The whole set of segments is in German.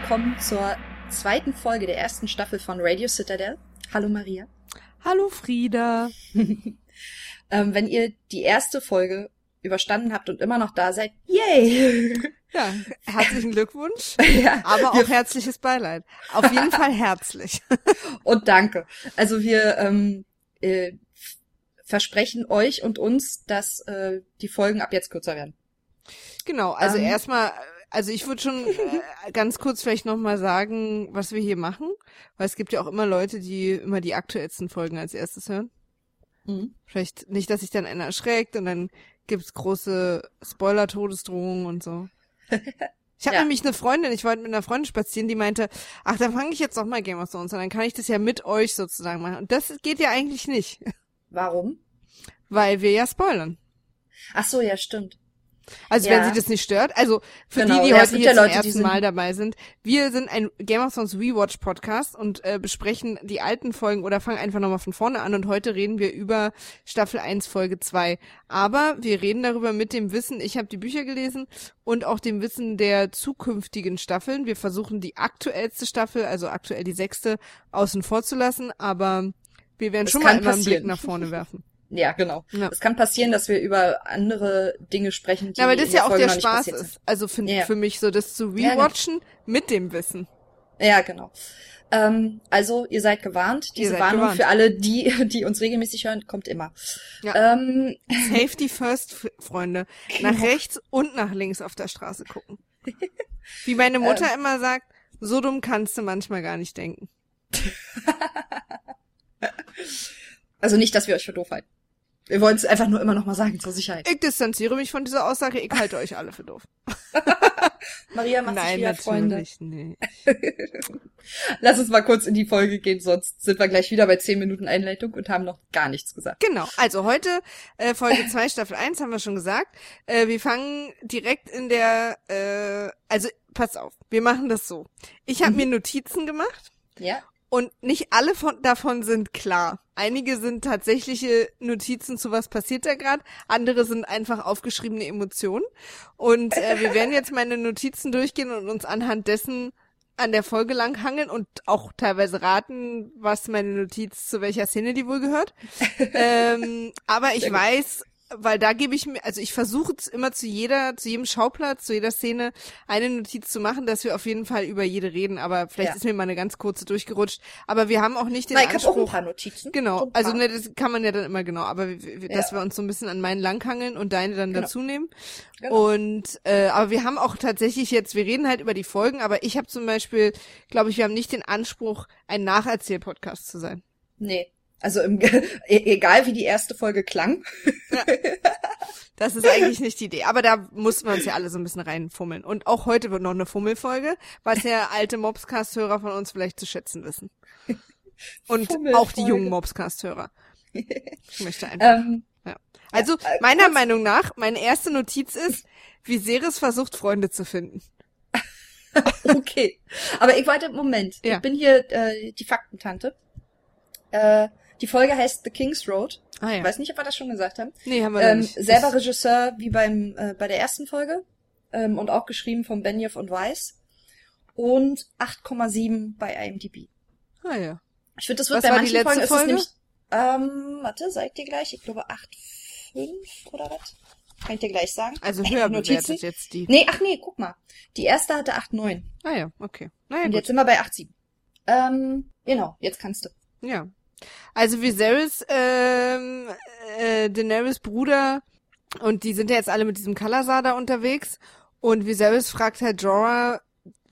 willkommen zur zweiten Folge der ersten Staffel von Radio Citadel. Hallo Maria. Hallo Frieda. ähm, wenn ihr die erste Folge überstanden habt und immer noch da seid, yay! Ja, herzlichen Glückwunsch, ja, aber auch herzliches Beileid. Auf jeden Fall herzlich. und danke. Also wir ähm, äh, versprechen euch und uns, dass äh, die Folgen ab jetzt kürzer werden. Genau, also ähm, erstmal also ich würde schon äh, ganz kurz vielleicht nochmal sagen, was wir hier machen, weil es gibt ja auch immer Leute, die immer die aktuellsten Folgen als erstes hören. Mhm. Vielleicht nicht, dass sich dann einer erschreckt und dann gibt's große Spoiler-Todesdrohungen und so. Ich habe ja. nämlich eine Freundin, ich wollte mit einer Freundin spazieren, die meinte, ach, dann fange ich jetzt doch mal Game of Thrones an, dann kann ich das ja mit euch sozusagen machen. Und das geht ja eigentlich nicht. Warum? Weil wir ja spoilern. Ach so, ja, stimmt. Also ja. wenn sie das nicht stört. Also für genau. die, die ja, heute hier ja Leute, zum ersten Mal dabei sind. Wir sind ein Game of Thrones Rewatch Podcast und äh, besprechen die alten Folgen oder fangen einfach nochmal von vorne an und heute reden wir über Staffel 1 Folge 2. Aber wir reden darüber mit dem Wissen, ich habe die Bücher gelesen und auch dem Wissen der zukünftigen Staffeln. Wir versuchen die aktuellste Staffel, also aktuell die sechste, außen vor zu lassen, aber wir werden das schon mal immer einen Blick nach vorne werfen. Ja, genau. Ja. Es kann passieren, dass wir über andere Dinge sprechen, die Ja, weil das ja auch der Spaß ist. Also für, ja. für mich so das zu rewatchen ja, genau. mit dem Wissen. Ja, genau. Ähm, also ihr seid gewarnt. Diese seid Warnung gewarnt. für alle, die, die uns regelmäßig hören, kommt immer. Ja. Ähm, Safety first, Freunde. Nach genau. rechts und nach links auf der Straße gucken. Wie meine Mutter ähm. immer sagt, so dumm kannst du manchmal gar nicht denken. also nicht, dass wir euch für doof halten. Wir wollen es einfach nur immer noch mal sagen, zur Sicherheit. Ich distanziere mich von dieser Aussage, ich halte euch alle für doof. Maria macht Nein, sich wieder Freunde. Nicht. Lass uns mal kurz in die Folge gehen, sonst sind wir gleich wieder bei 10 Minuten Einleitung und haben noch gar nichts gesagt. Genau, also heute äh, Folge 2, Staffel 1 haben wir schon gesagt. Äh, wir fangen direkt in der, äh, also pass auf, wir machen das so. Ich habe mhm. mir Notizen gemacht. Ja. Und nicht alle von, davon sind klar. Einige sind tatsächliche Notizen zu was passiert da gerade, andere sind einfach aufgeschriebene Emotionen. Und äh, wir werden jetzt meine Notizen durchgehen und uns anhand dessen an der Folge lang hangeln und auch teilweise raten, was meine Notiz zu welcher Szene die wohl gehört. ähm, aber ich weiß, weil da gebe ich mir, also ich versuche immer zu jeder, zu jedem Schauplatz, zu jeder Szene eine Notiz zu machen, dass wir auf jeden Fall über jede reden, aber vielleicht ja. ist mir mal eine ganz kurze durchgerutscht. Aber wir haben auch nicht den Nein, ich Anspruch. Ich auch ein paar Notizen. Genau, also ne, das kann man ja dann immer genau, aber ja. dass wir uns so ein bisschen an meinen langhangeln und deine dann genau. dazu nehmen. Genau. Und äh, aber wir haben auch tatsächlich jetzt, wir reden halt über die Folgen, aber ich habe zum Beispiel, glaube ich, wir haben nicht den Anspruch, ein Nacherzähl-Podcast zu sein. Nee, also im, e, egal wie die erste Folge klang. Ja. Das ist eigentlich nicht die Idee. Aber da mussten wir uns ja alle so ein bisschen reinfummeln. Und auch heute wird noch eine Fummelfolge, was ja alte Mobscast-Hörer von uns vielleicht zu schätzen wissen. Und auch die jungen Mobscast-Hörer. Ich möchte einfach. Ähm, ja. Also, ja, äh, meiner Meinung nach, meine erste Notiz ist, wie Viserys versucht, Freunde zu finden. okay. Aber ich warte, Moment. Ja. Ich bin hier äh, die Faktentante. Äh, die Folge heißt The King's Road. Ah, ja. Ich weiß nicht, ob wir das schon gesagt haben. Nee, haben wir ähm, nicht. Selber Regisseur wie beim äh, bei der ersten Folge ähm, und auch geschrieben von Benioff und Weiss. Und 8,7 bei IMDb. Ah ja. Ich finde, das wird Was bei manchen Folgen Folge? ist es nämlich, ähm, warte, sag ich dir gleich, ich glaube 8,5 oder was? Kann ich dir gleich sagen. Also höher bewertet jetzt die. Nee, ach nee, guck mal. Die erste hatte 8,9. Ah ja, okay. Naja, und gut. jetzt sind wir bei 8,7. Ähm, genau, jetzt kannst du. Ja. Also Viserys, ähm, äh, Daenerys Bruder und die sind ja jetzt alle mit diesem Kalasar da unterwegs. Und Viserys fragt halt Jorah,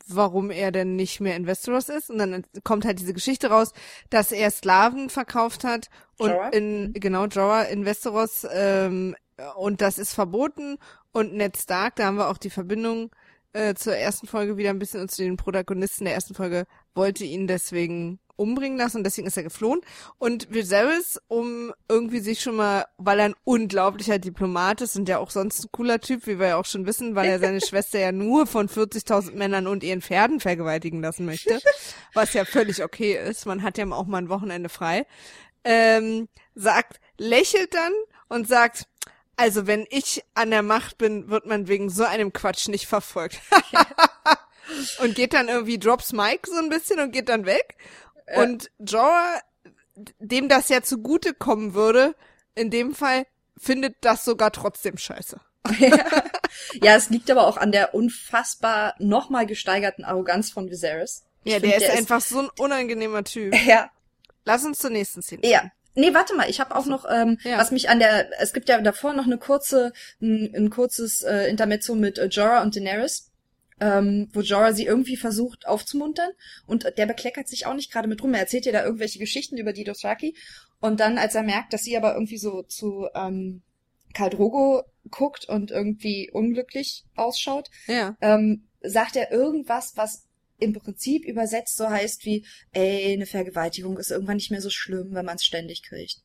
warum er denn nicht mehr in Westeros ist. Und dann kommt halt diese Geschichte raus, dass er Sklaven verkauft hat und Jorah? in genau Jorah in Westeros ähm, und das ist verboten. Und Ned Stark, da haben wir auch die Verbindung äh, zur ersten Folge wieder ein bisschen und zu den Protagonisten der ersten Folge wollte ihn deswegen umbringen lassen und deswegen ist er geflohen. Und Viserys, um irgendwie sich schon mal, weil er ein unglaublicher Diplomat ist und ja auch sonst ein cooler Typ, wie wir ja auch schon wissen, weil er seine Schwester ja nur von 40.000 Männern und ihren Pferden vergewaltigen lassen möchte, was ja völlig okay ist. Man hat ja auch mal ein Wochenende frei. Ähm, sagt, lächelt dann und sagt, also wenn ich an der Macht bin, wird man wegen so einem Quatsch nicht verfolgt. und geht dann irgendwie, drops Mike so ein bisschen und geht dann weg. Ja. Und Jorah, dem das ja zugute kommen würde, in dem Fall findet das sogar trotzdem scheiße. ja, es liegt aber auch an der unfassbar nochmal gesteigerten Arroganz von Viserys. Ich ja, find, der, ist der einfach ist so ein unangenehmer Typ. Ja. Lass uns zur nächsten Szene. Ja. Nee, warte mal, ich habe auch noch, ähm, ja. was mich an der, es gibt ja davor noch eine kurze, ein, ein kurzes äh, Intermezzo mit äh, Jorah und Daenerys, ähm, wo Jorah sie irgendwie versucht aufzumuntern und der bekleckert sich auch nicht gerade mit rum. Er erzählt ihr da irgendwelche Geschichten über die Dothraki und dann, als er merkt, dass sie aber irgendwie so zu ähm, Karl Drogo guckt und irgendwie unglücklich ausschaut, ja. ähm, sagt er irgendwas, was im Prinzip übersetzt so heißt wie, ey, eine Vergewaltigung ist irgendwann nicht mehr so schlimm, wenn man es ständig kriegt.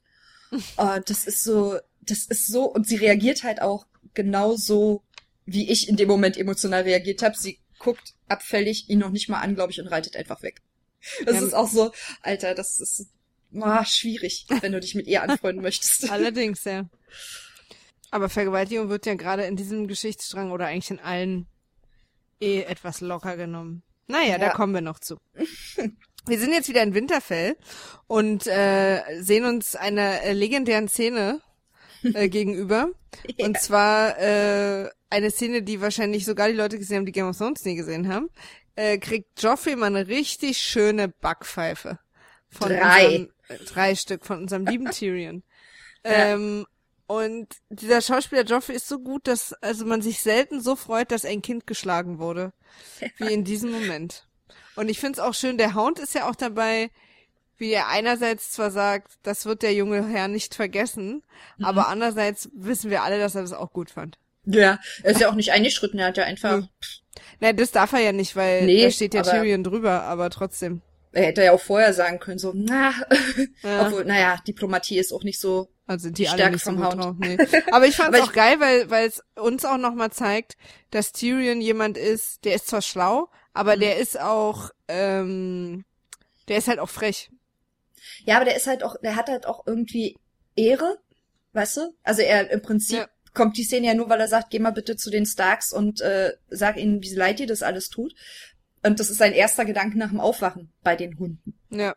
uh, das ist so, das ist so, und sie reagiert halt auch genau so, wie ich in dem Moment emotional reagiert habe. Sie guckt abfällig ihn noch nicht mal an, glaube ich, und reitet einfach weg. Das ja. ist auch so, Alter, das ist oh, schwierig, wenn du dich mit ihr anfreunden möchtest. Allerdings, ja. Aber Vergewaltigung wird ja gerade in diesem Geschichtsstrang oder eigentlich in allen eh etwas locker genommen. Naja, ja. da kommen wir noch zu. Wir sind jetzt wieder in Winterfell und äh, sehen uns einer äh, legendären Szene äh, gegenüber. Ja. Und zwar äh, eine Szene, die wahrscheinlich sogar die Leute gesehen haben, die Game of Thrones nie gesehen haben. Äh, kriegt Joffrey mal eine richtig schöne Backpfeife. Von drei. Unserem, äh, drei Stück von unserem lieben Tyrion. Ja. Ähm, und dieser Schauspieler Joffrey ist so gut, dass also man sich selten so freut, dass ein Kind geschlagen wurde, wie in diesem Moment. Und ich finde es auch schön, der Hound ist ja auch dabei, wie er einerseits zwar sagt, das wird der junge Herr nicht vergessen, mhm. aber andererseits wissen wir alle, dass er das auch gut fand. Ja, er ist ja auch nicht eingeschritten, er hat ja einfach. Na, das darf er ja nicht, weil nee, da steht ja Tyrion drüber, aber trotzdem. Er hätte ja auch vorher sagen können, so, na, ja. obwohl, naja, Diplomatie ist auch nicht so also sind die, alle nicht so gut drauf. Nee. Aber ich fand es auch geil, weil weil es uns auch nochmal zeigt, dass Tyrion jemand ist, der ist zwar schlau, aber mhm. der ist auch, ähm, der ist halt auch frech. Ja, aber der ist halt auch, der hat halt auch irgendwie Ehre, weißt du? Also er im Prinzip ja. Kommt die Szene ja nur, weil er sagt, geh mal bitte zu den Starks und äh, sag ihnen, wie leid dir das alles tut. Und das ist sein erster Gedanke nach dem Aufwachen bei den Hunden. Ja.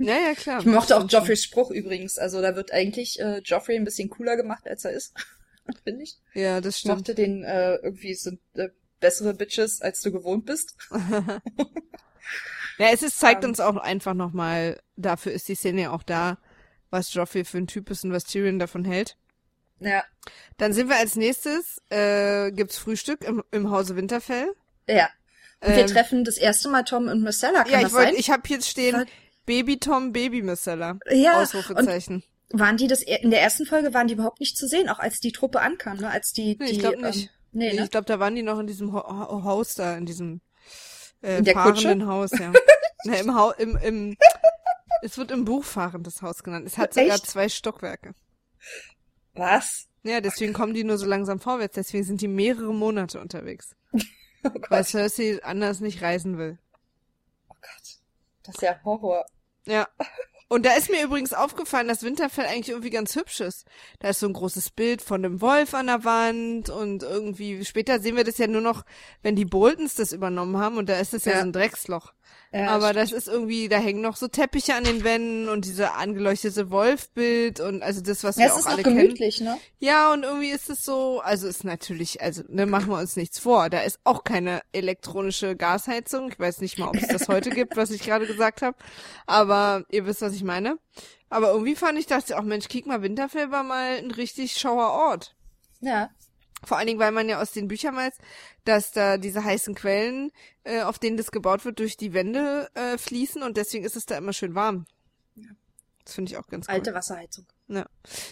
Ja, ja, klar. Ich mochte auch Joffreys Spruch übrigens. Also da wird eigentlich äh, Joffrey ein bisschen cooler gemacht, als er ist. Finde ich. Ja, das stimmt. Ich mochte den äh, irgendwie sind äh, bessere Bitches, als du gewohnt bist. ja, es ist, zeigt um, uns auch einfach nochmal, dafür ist die Szene ja auch da, was Joffrey für ein Typ ist und was Tyrion davon hält. Ja. Dann sind wir als nächstes, äh, gibt's Frühstück im, im Hause Winterfell. Ja. Und wir ähm, treffen das erste Mal Tom und Marcella. Kann ja, ich wollte, ich habe jetzt stehen Baby Tom, Baby Marcella. Ja. Ausrufezeichen. waren die das in der ersten Folge waren die überhaupt nicht zu sehen, auch als die Truppe ankam, ne? Als die, nee, die ich glaube nicht. Ähm, nee, nee ne? ich glaube, da waren die noch in diesem Ho Haus da, in diesem äh, in der fahrenden Kutsche? Haus, ja. Na, im, ha im, im es wird im Buch fahrendes Haus genannt. Es hat sogar Echt? zwei Stockwerke. Was? Ja, deswegen kommen die nur so langsam vorwärts. Deswegen sind die mehrere Monate unterwegs. Oh weil Cersei anders nicht reisen will. Oh Gott. Das ist ja Horror. Ja. Und da ist mir übrigens aufgefallen, dass Winterfell eigentlich irgendwie ganz hübsch ist. Da ist so ein großes Bild von einem Wolf an der Wand und irgendwie später sehen wir das ja nur noch, wenn die Boltons das übernommen haben und da ist es ja. ja so ein Drecksloch. Ja, Aber stimmt. das ist irgendwie, da hängen noch so Teppiche an den Wänden und diese angeleuchtete Wolfbild und also das, was ja, wir auch alle gemütlich, kennen. Ne? Ja, und irgendwie ist es so, also ist natürlich, also ne, machen wir uns nichts vor. Da ist auch keine elektronische Gasheizung. Ich weiß nicht mal, ob es das heute gibt, was ich gerade gesagt habe. Aber ihr wisst, was ich meine. Aber irgendwie fand ich, dachte auch, Mensch, kick mal, Winterfell war mal ein richtig schauer Ort. Ja. Vor allen Dingen, weil man ja aus den Büchern weiß, dass da diese heißen Quellen, äh, auf denen das gebaut wird, durch die Wände äh, fließen und deswegen ist es da immer schön warm. Ja. Das finde ich auch ganz cool. Alte Wasserheizung. Ja.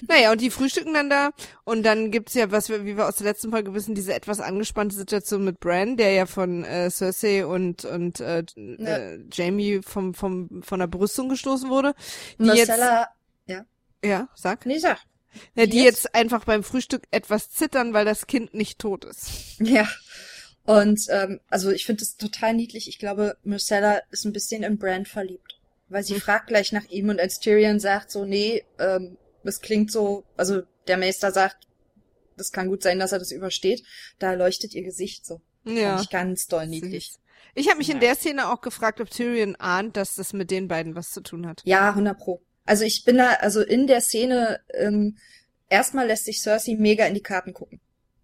Naja, und die frühstücken dann da und dann gibt's ja, was wir, wie wir aus der letzten Folge wissen, diese etwas angespannte Situation mit Bran, der ja von äh, Cersei und und äh, ja. äh, Jamie vom vom von der Brüstung gestoßen wurde. Die Marcella, jetzt, ja. Ja, sag. Nee, sag. Ja, die jetzt? jetzt einfach beim Frühstück etwas zittern, weil das Kind nicht tot ist. Ja. Und ähm, also ich finde es total niedlich. Ich glaube, Marcella ist ein bisschen in Brand verliebt. Weil sie hm. fragt gleich nach ihm und als Tyrion sagt so, nee, ähm, es klingt so, also der Meister sagt, das kann gut sein, dass er das übersteht, da leuchtet ihr Gesicht so. Ja. Fand ich ganz doll niedlich. Ich habe mich Ja. in der Szene auch gefragt, ob Tyrion ahnt, dass das mit den beiden was zu tun hat. Ja, 100 pro. Also ich bin da, also in der Szene, ähm, erstmal lässt sich Cersei mega in die Karten gucken.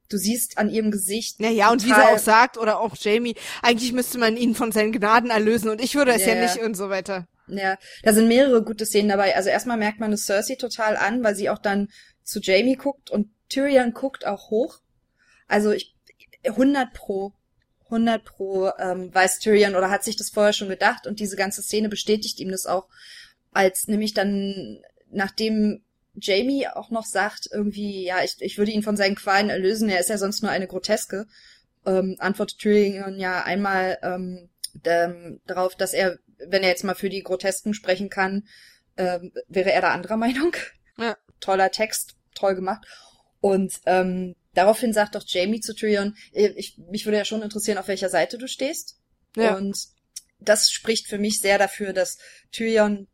Du siehst an ihrem Gesicht. Naja, und wie sie auch sagt, oder auch Jamie, eigentlich müsste man ihn von seinen Gnaden erlösen und ich würde es ja, Ja, ja. nicht und so weiter. Ja, da sind mehrere gute Szenen dabei. Also erstmal merkt man es Cersei total an, weil sie auch dann zu Jamie guckt und Tyrion guckt auch hoch. Also ich 100 pro 100 pro ähm, weiß Tyrion oder hat sich das vorher schon gedacht und diese ganze Szene bestätigt ihm das auch, als nämlich dann nachdem Jamie auch noch sagt irgendwie ja ich, ich würde ihn von seinen Qualen erlösen, er ist ja sonst nur eine Groteske, ähm, antwortet Tyrion ja einmal ähm, darauf, dass er, wenn er jetzt mal für die Grotesken sprechen kann, ähm, wäre er da anderer Meinung. Ja. Toller Text, toll gemacht. Und ähm, daraufhin sagt doch Jamie zu Tyrion, äh, ich, mich würde ja schon interessieren, auf welcher Seite du stehst. Ja. Und das spricht für mich sehr dafür, dass Tyrion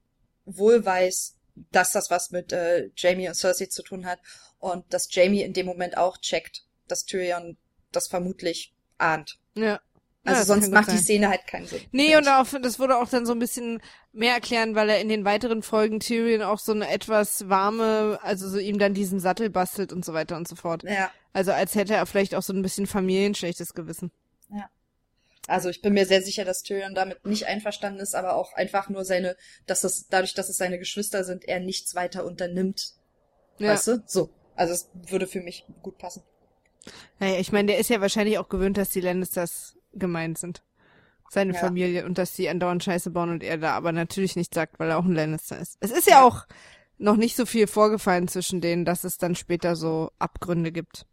wohl weiß, dass das was mit äh, Jamie und Cersei zu tun hat und dass Jamie in dem Moment auch checkt, dass Tyrion das vermutlich ahnt. Ja. Also Ja, sonst macht gut die sein. Szene halt keinen Sinn. Nee, und auch, das wurde auch dann so ein bisschen mehr erklären, weil er in den weiteren Folgen Tyrion auch so eine etwas warme, also so ihm dann diesen Sattel bastelt und so weiter und so fort. Ja, Also als hätte er vielleicht auch so ein bisschen familienschlechtes Gewissen. Also ich bin mir sehr sicher, dass Tyrion damit nicht einverstanden ist, aber auch einfach nur seine, dass es dadurch, dass es seine Geschwister sind, er nichts weiter unternimmt. Ja. Weißt du? So. Also es würde für mich gut passen. Naja, ich meine, der ist ja wahrscheinlich auch gewöhnt, dass die Lannisters gemeint sind. Seine Ja. Familie und dass die andauernd Scheiße bauen und er da aber natürlich nicht sagt, weil er auch ein Lannister ist. Es ist ja, auch noch nicht so viel vorgefallen zwischen denen, dass es dann später so Abgründe gibt.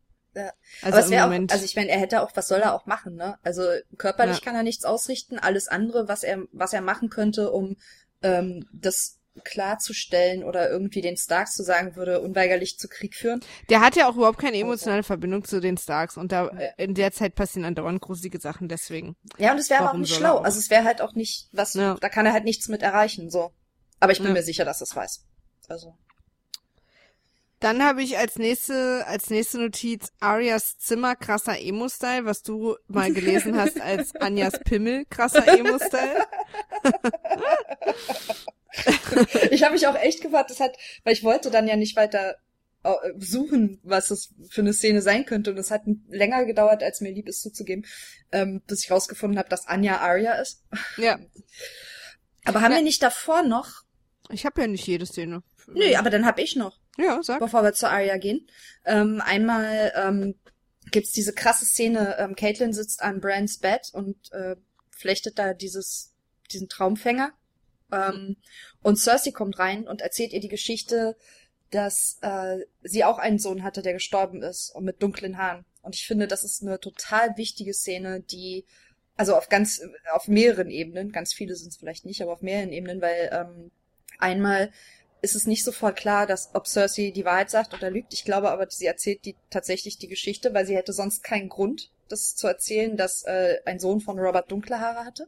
Ja. Also im Moment. auch, also ich meine, er hätte auch, was soll er auch machen, ne? Also körperlich Ja. kann er nichts ausrichten. Alles andere, was er, was er machen könnte, um ähm, das klarzustellen oder irgendwie den Starks zu sagen, würde unweigerlich zu Krieg führen. der hat ja auch überhaupt keine emotionale Verbindung zu den Starks und da in der Zeit passieren andauernd gruselige Sachen deswegen. Ja, und es wäre aber auch nicht schlau. auch? Also es wäre halt auch nicht was, Ja. da kann er halt nichts mit erreichen, so. Aber ich bin Ja. mir sicher, dass er es weiß. Also. Dann habe ich als nächste, als nächste Notiz Arias Zimmer krasser Emo-Style, was du mal gelesen hast als Anjas Pimmel krasser Emo-Style. ich habe mich auch echt gewartet, das hat, weil ich wollte dann ja nicht weiter äh, suchen, was es für eine Szene sein könnte. Und es hat länger gedauert, als mir lieb ist zuzugeben, ähm, bis ich rausgefunden habe, dass Anja Arya ist. Ja, Aber haben Ja. wir nicht davor noch? ich habe ja nicht jede Szene. Nö, aber dann habe ich noch, Ja, sag. bevor wir zu Arya gehen. Ähm, einmal ähm, gibt's diese krasse Szene, ähm, Caitlin sitzt an Brands Bett und äh, flechtet da dieses, diesen Traumfänger. Ähm, und Cersei kommt rein und erzählt ihr die Geschichte, dass äh, sie auch einen Sohn hatte, der gestorben ist und mit dunklen Haaren. Und ich finde, das ist eine total wichtige Szene, die also auf ganz auf mehreren Ebenen, ganz viele sind es vielleicht nicht, aber auf mehreren Ebenen, weil ähm, einmal ist es nicht sofort klar, dass ob Cersei die Wahrheit sagt oder lügt. Ich glaube aber, sie erzählt die tatsächlich die Geschichte, weil sie hätte sonst keinen Grund, das zu erzählen, dass äh, ein Sohn von Robert dunkle Haare hatte.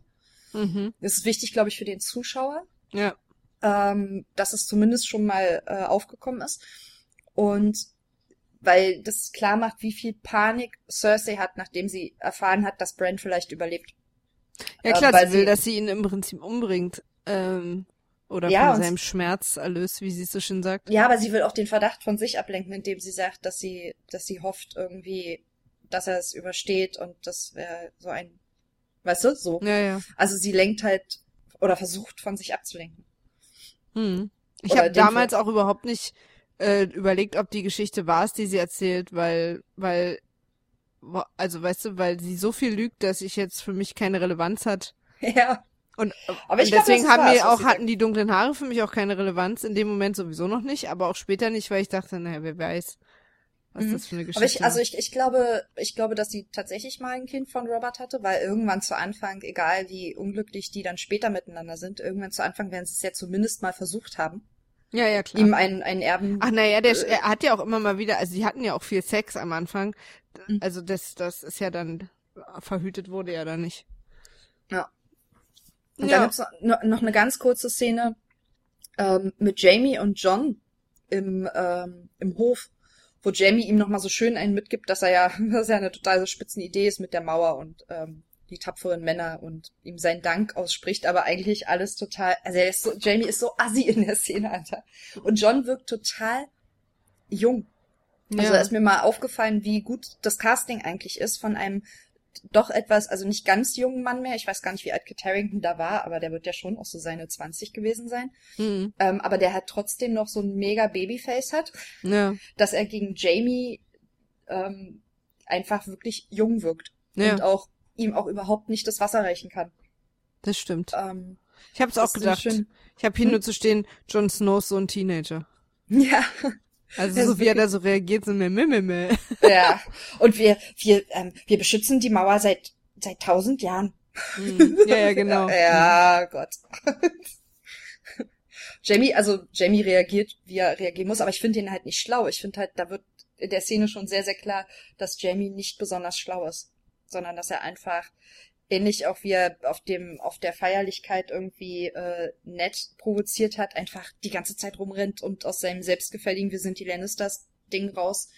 Mhm. Das ist wichtig, glaube ich, für den Zuschauer Ja. ähm, dass es zumindest schon mal äh, aufgekommen ist. Und weil das klar macht, wie viel Panik Cersei hat, nachdem sie erfahren hat, dass Bran vielleicht überlebt. Ja Äh, klar, weil sie will, sie- dass sie ihn im Prinzip umbringt. Ähm, oder Ja, von seinem Schmerz erlöst, wie sie es so schön sagt. Ja, aber sie will auch den Verdacht von sich ablenken, indem sie sagt, dass sie, dass sie hofft irgendwie, dass er es übersteht und das wäre so ein, weißt du, so. Ja, ja. Also sie lenkt halt oder versucht von sich abzulenken. Hm. Ich habe damals auch überhaupt nicht äh, überlegt, ob die Geschichte wahr ist, die sie erzählt, weil, weil, also weißt du, weil sie so viel lügt, dass ich jetzt für mich keine Relevanz hat. Ja. Und, Aber und glaub, deswegen ist haben mir auch, hatten die dunklen Haare für mich auch keine Relevanz, in dem Moment sowieso noch nicht, aber auch später nicht, weil ich dachte, naja, wer weiß, was Mhm. das für eine Geschichte ich, also ist. ich, ich glaube, ich glaube, dass sie tatsächlich mal ein Kind von Robert hatte, weil irgendwann zu Anfang, egal wie unglücklich die dann später miteinander sind, irgendwann zu Anfang werden sie es ja zumindest mal versucht haben, Ja, ja, klar. ihm einen, einen Erben. Ach naja, der Äh, er hat ja auch immer mal wieder, also die hatten ja auch viel Sex am Anfang. Mhm. Also das, das ist ja dann verhütet wurde ja dann nicht. Ja. Und Ja. dann gibt's noch, noch eine ganz kurze Szene ähm, mit Jamie und John im, ähm, im Hof, wo Jamie ihm nochmal so schön einen mitgibt, dass er ja, dass er eine total so spitzen Idee ist mit der Mauer und ähm, die tapferen Männer und ihm seinen Dank ausspricht, aber eigentlich alles total, also er ist so, Jamie ist so assi in der Szene, Alter. Und John wirkt total jung. Also Ja. da ist mir mal aufgefallen, wie gut das Casting eigentlich ist von einem doch etwas, also nicht ganz jungen Mann mehr. Ich weiß gar nicht, wie alt Kit Harington da war, aber der wird ja schon auch so seine 20 gewesen sein. Mhm. Ähm, aber der hat trotzdem noch so ein mega Babyface hat, Ja. dass er gegen Jamie ähm, einfach wirklich jung wirkt Ja. und auch ihm auch überhaupt nicht das Wasser reichen kann. Das stimmt. Ähm, Ich habe es auch gedacht. Ich habe hier Hm? nur zu stehen, Jon Snow ist so ein Teenager. ja, Also so wie er da so reagiert, so meh. ja. Und wir, wir, ähm, wir beschützen die Mauer seit seit tausend Jahren. Mhm. Ja, ja, genau. Ja, Gott. Jamie, also Jamie reagiert, wie er reagieren muss, aber ich finde ihn halt nicht schlau. Ich finde halt, da wird in der Szene schon sehr, sehr klar, dass Jamie nicht besonders schlau ist, sondern dass er einfach ähnlich auch wie er auf dem auf der Feierlichkeit irgendwie äh, nett provoziert hat, einfach die ganze Zeit rumrennt und aus seinem selbstgefälligen Wir sind die Lannisters Ding raus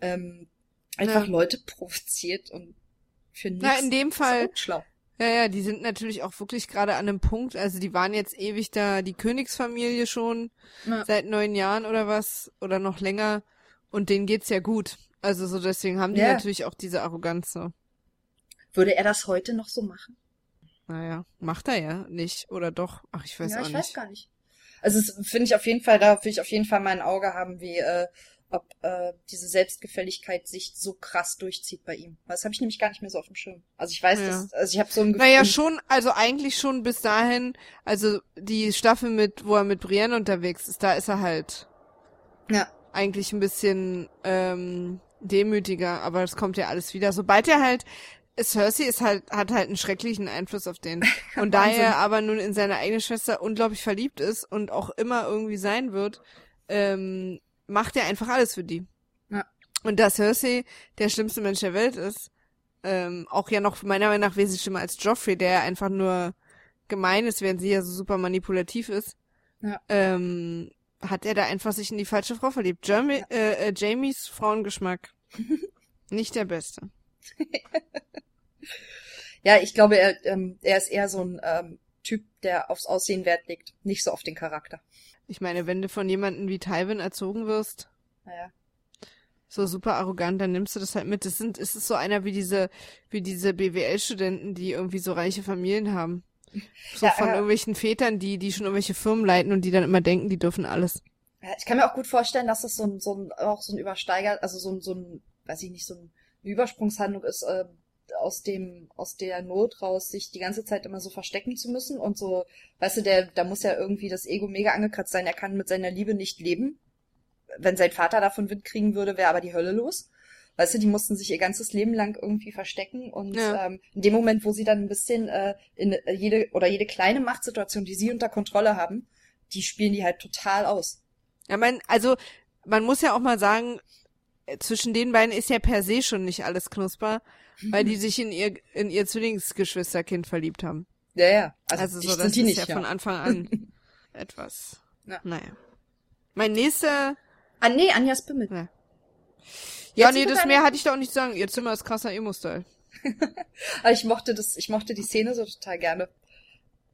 ähm, einfach Ja. Leute provoziert und für nichts. Na, in dem Fall, schlau. ja, ja, die sind natürlich auch wirklich gerade an einem Punkt, also die waren jetzt ewig da, die Königsfamilie schon, Ja. seit neun Jahren oder was, oder noch länger, und denen geht's ja gut. Also so deswegen haben die Ja. natürlich auch diese Arroganz so. Würde er das heute noch so machen? Naja, macht er ja nicht, oder doch? Ach, ich weiß ja, auch ich nicht. weiß gar nicht. Also finde ich auf jeden Fall, da will ich auf jeden Fall mal ein Auge haben, wie äh, ob äh, diese Selbstgefälligkeit sich so krass durchzieht bei ihm. Das habe ich nämlich gar nicht mehr so auf dem Schirm. Also ich weiß, Ja. dass, also ich habe so ein Gefühl. Naja, schon, also eigentlich schon bis dahin, also die Staffel mit, wo er mit Brienne unterwegs ist, da ist er halt Ja, eigentlich ein bisschen ähm, demütiger, aber das kommt ja alles wieder. Sobald er halt, Cersei ist halt, hat halt einen schrecklichen Einfluss auf den. Und da er aber nun in seine eigene Schwester unglaublich verliebt ist und auch immer irgendwie sein wird, ähm, macht er einfach alles für die. Ja. Und da Cersei der schlimmste Mensch der Welt ist, ähm, auch ja noch meiner Meinung nach wesentlich schlimmer als Joffrey, der ja einfach nur gemein ist, während sie ja so super manipulativ ist, Ja. ähm, hat er da einfach sich in die falsche Frau verliebt. Jeremy, äh, äh, Jamies Frauengeschmack. Nicht der beste. ja, ich glaube, er, ähm, er ist eher so ein ähm, Typ, der aufs Aussehen Wert legt, nicht so auf den Charakter. Ich meine, wenn du von jemandem wie Tywin erzogen wirst, Naja. so super arrogant, dann nimmst du das halt mit. Das sind, es ist so einer wie diese, wie diese BWL-Studenten, die irgendwie so reiche Familien haben. So Ja, von äh, irgendwelchen Vätern, die, die schon irgendwelche Firmen leiten und die dann immer denken, die dürfen alles. Ja, ich kann mir auch gut vorstellen, dass das so ein, so ein, auch so ein Übersteiger, also so ein, so ein, weiß ich nicht, so ein Übersprungshandlung ist, äh, aus dem, aus der Not raus, sich die ganze Zeit immer so verstecken zu müssen und so, weißt du, der, da muss ja irgendwie das Ego mega angekratzt sein, er kann mit seiner Liebe nicht leben. Wenn sein Vater davon Wind kriegen würde, wäre aber die Hölle los. Weißt du, die mussten sich ihr ganzes Leben lang irgendwie verstecken und Ja. ähm, in dem Moment, wo sie dann ein bisschen äh, in äh, jede oder jede kleine Machtsituation, die sie unter Kontrolle haben, die spielen die halt total aus. Ja, mein, also, man muss ja auch mal sagen, äh, zwischen den beiden ist ja per se schon nicht alles knusper, weil die sich in ihr, in ihr Zwillingsgeschwisterkind verliebt haben. Ja, ja. Also, Also, so, sind das die ist nicht, ja, ja. von Anfang an etwas. Ja. Naja. Mein nächster, Ah, nee, Anjas Pimmel. ja. Ja, nee, das mehr hatte ich doch nicht zu sagen. Ihr Zimmer ist krasser Emo-Style. Aber ich mochte das, ich mochte die Szene so total gerne.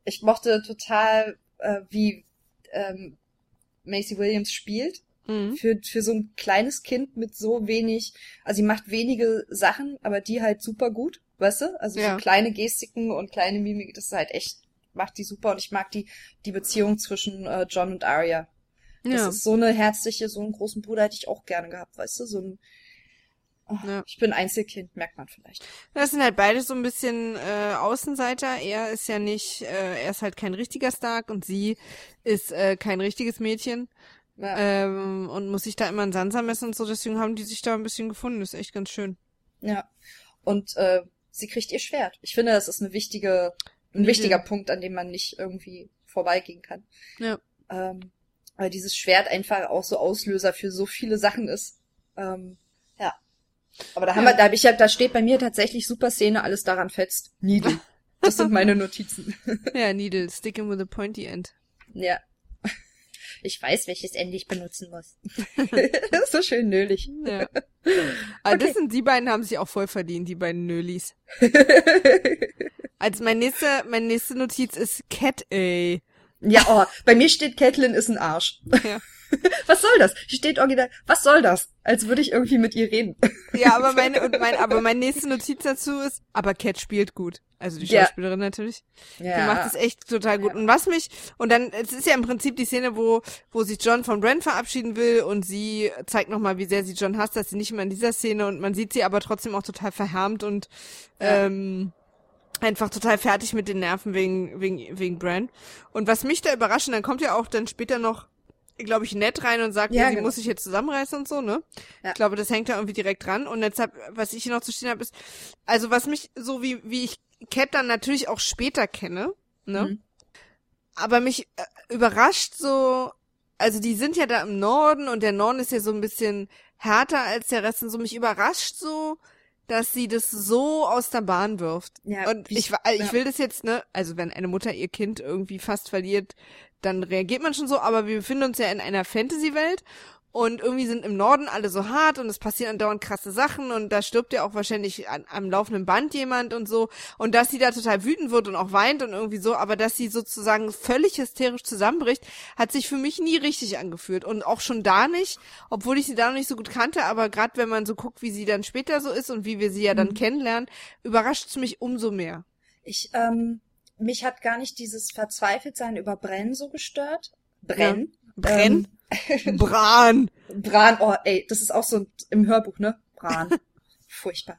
Ich mochte total, äh, wie ähm, Macy Williams spielt. Mhm. Für, für so ein kleines Kind mit so wenig, also sie macht wenige Sachen, aber die halt super gut, weißt du? Also Ja. so kleine Gestiken und kleine Mimik, das ist halt echt, macht die super und ich mag die, die Beziehung zwischen äh, John und Arya. Das Ja. ist so eine herzliche, so einen großen Bruder hätte ich auch gerne gehabt, weißt du? So ein, oh, Ja. ich bin Einzelkind, merkt man vielleicht. Das sind halt beide so ein bisschen äh, Außenseiter. Er ist ja nicht, äh, er ist halt kein richtiger Stark und sie ist äh, kein richtiges Mädchen Ja. ähm, und muss sich da immer in Sansa messen und so. Deswegen haben die sich da ein bisschen gefunden. ist echt ganz schön. Ja. Und äh, sie kriegt ihr Schwert. Ich finde, das ist eine wichtige, ein Idee. wichtiger Punkt, an dem man nicht irgendwie vorbeigehen kann. Ja. Ähm, weil dieses Schwert einfach auch so Auslöser für so viele Sachen ist. Ähm, ja. Aber da haben Ja. wir, da hab ich ja, da steht bei mir tatsächlich super Szene, alles daran fetzt. Needle. Das sind meine Notizen. Ja, Needle, sticking with a pointy end. ja. Ich weiß, welches Ende ich benutzen muss. das ist so schön nölig. Ja. Aber okay. das sind, die beiden haben sich auch voll verdient, die beiden Nölis. also mein nächste, meine nächste Notiz ist Cat A. Ja, oh, bei mir steht Catelyn ist ein Arsch. Ja. Was soll das? Hier steht original, was soll das? Als würde ich irgendwie mit ihr reden. Ja, aber meine, und mein, aber meine nächste Notiz dazu ist, aber Cat spielt gut. Also die Schauspielerin ja. natürlich. Ja. Die macht es echt total gut. Und was mich, und dann, es ist ja im Prinzip die Szene, wo, wo sich John von Bran verabschieden will und sie zeigt nochmal, wie sehr sie John hasst, dass sie nicht mehr in dieser Szene und man sieht sie aber trotzdem auch total verhärmt und, ja. ähm, einfach total fertig mit den Nerven wegen, wegen, wegen Bran. Und was mich da überrascht, und dann kommt ja auch dann später noch glaube ich, nett rein und sagt, ja, sie genau. muss sich jetzt zusammenreißen und so, ne? Ja. Ich glaube, das hängt da irgendwie direkt dran. Und deshalb, was ich hier noch zu stehen habe, ist, also was mich, so wie, wie ich Cat dann natürlich auch später kenne, ne? Mhm. Aber mich äh, überrascht so, also die sind ja da im Norden und der Norden ist ja so ein bisschen härter als der Rest und so mich überrascht so, dass sie das so aus der Bahn wirft. Ja, und ich, ich, ich will das jetzt, ne, also wenn eine Mutter ihr Kind irgendwie fast verliert, dann reagiert man schon so, aber wir befinden uns ja in einer Fantasy-Welt und irgendwie sind im Norden alle so hart und es passieren andauernd krasse Sachen und da stirbt ja auch wahrscheinlich an, am laufenden Band jemand und so und dass sie da total wütend wird und auch weint und irgendwie so, aber dass sie sozusagen völlig hysterisch zusammenbricht, hat sich für mich nie richtig angefühlt und auch schon da nicht, obwohl ich sie da noch nicht so gut kannte, aber gerade wenn man so guckt, wie sie dann später so ist und wie wir sie ja dann mhm. kennenlernen, überrascht es mich umso mehr. Ich ähm mich hat gar nicht dieses Verzweifeltsein über Brenn so gestört. Brenn. Ja. Brenn. Ähm, Bran. Bran, oh ey, das ist auch so im Hörbuch, ne? Bran. Furchtbar.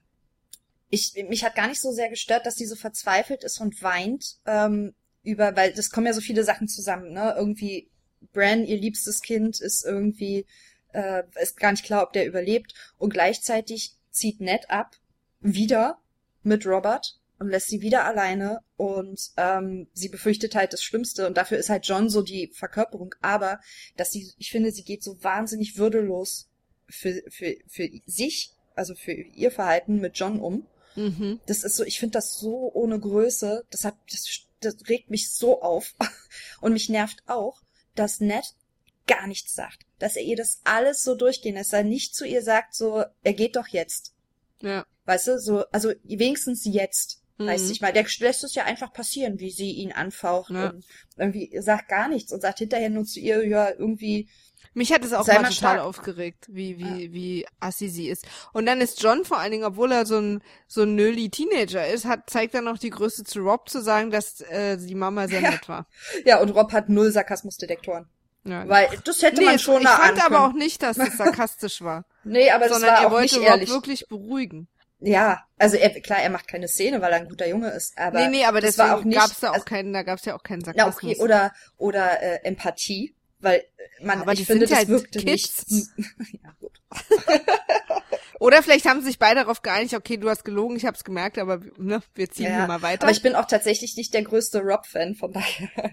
Ich, mich hat gar nicht so sehr gestört, dass die so verzweifelt ist und weint, ähm, über, weil das kommen ja so viele Sachen zusammen, ne? Irgendwie Bran, ihr liebstes Kind, ist irgendwie, äh, ist gar nicht klar, ob der überlebt. Und gleichzeitig zieht Ned ab, wieder mit Robert und lässt sie wieder alleine und ähm, sie befürchtet halt das Schlimmste und dafür ist halt John so die Verkörperung, aber dass sie, ich finde, sie geht so wahnsinnig würdelos für, für, für sich, also für ihr Verhalten mit John um. Mhm. Das ist so, ich finde das so ohne Größe, das hat, das, das regt mich so auf und mich nervt auch, dass Ned gar nichts sagt, dass er ihr das alles so durchgehen lässt, er nicht zu ihr sagt so, er geht doch jetzt. Ja. Weißt du, so, also wenigstens jetzt. Mhm. Weißt du, ich meine, der lässt es ja einfach passieren, wie sie ihn anfaucht ja. und irgendwie sagt gar nichts und sagt hinterher nur zu ihr, ja, irgendwie. Mich hat es auch mal total stark. aufgeregt, wie, wie, ja. wie assi sie ist. Und dann ist John vor allen Dingen, obwohl er so ein, so ein nöli Teenager ist, hat, zeigt er noch die Größe zu Rob zu sagen, dass äh, die Mama sehr nett war. Ja, und Rob hat null Sarkasmusdetektoren. Ja. Weil das hätte nee, man schon Ich fand aber auch nicht, dass es sarkastisch war. nee, aber das war auch nicht ehrlich. Rob wirklich beruhigen. Ja, also er, klar, er macht keine Szene, weil er ein guter Junge ist, aber nee, nee, aber das war auch nicht, gab's da auch also, keinen, da gab's ja auch keinen Sarkasmus. Ja, okay, oder oder äh, Empathie, weil äh, man, aber ich finde, das halt wirkte Kids. nicht. ja, gut. Oder vielleicht haben sich beide darauf geeinigt, okay, du hast gelogen, ich hab's gemerkt, aber ne, wir ziehen ja, hier mal weiter. Aber ich bin auch tatsächlich nicht der größte Rob-Fan, von daher.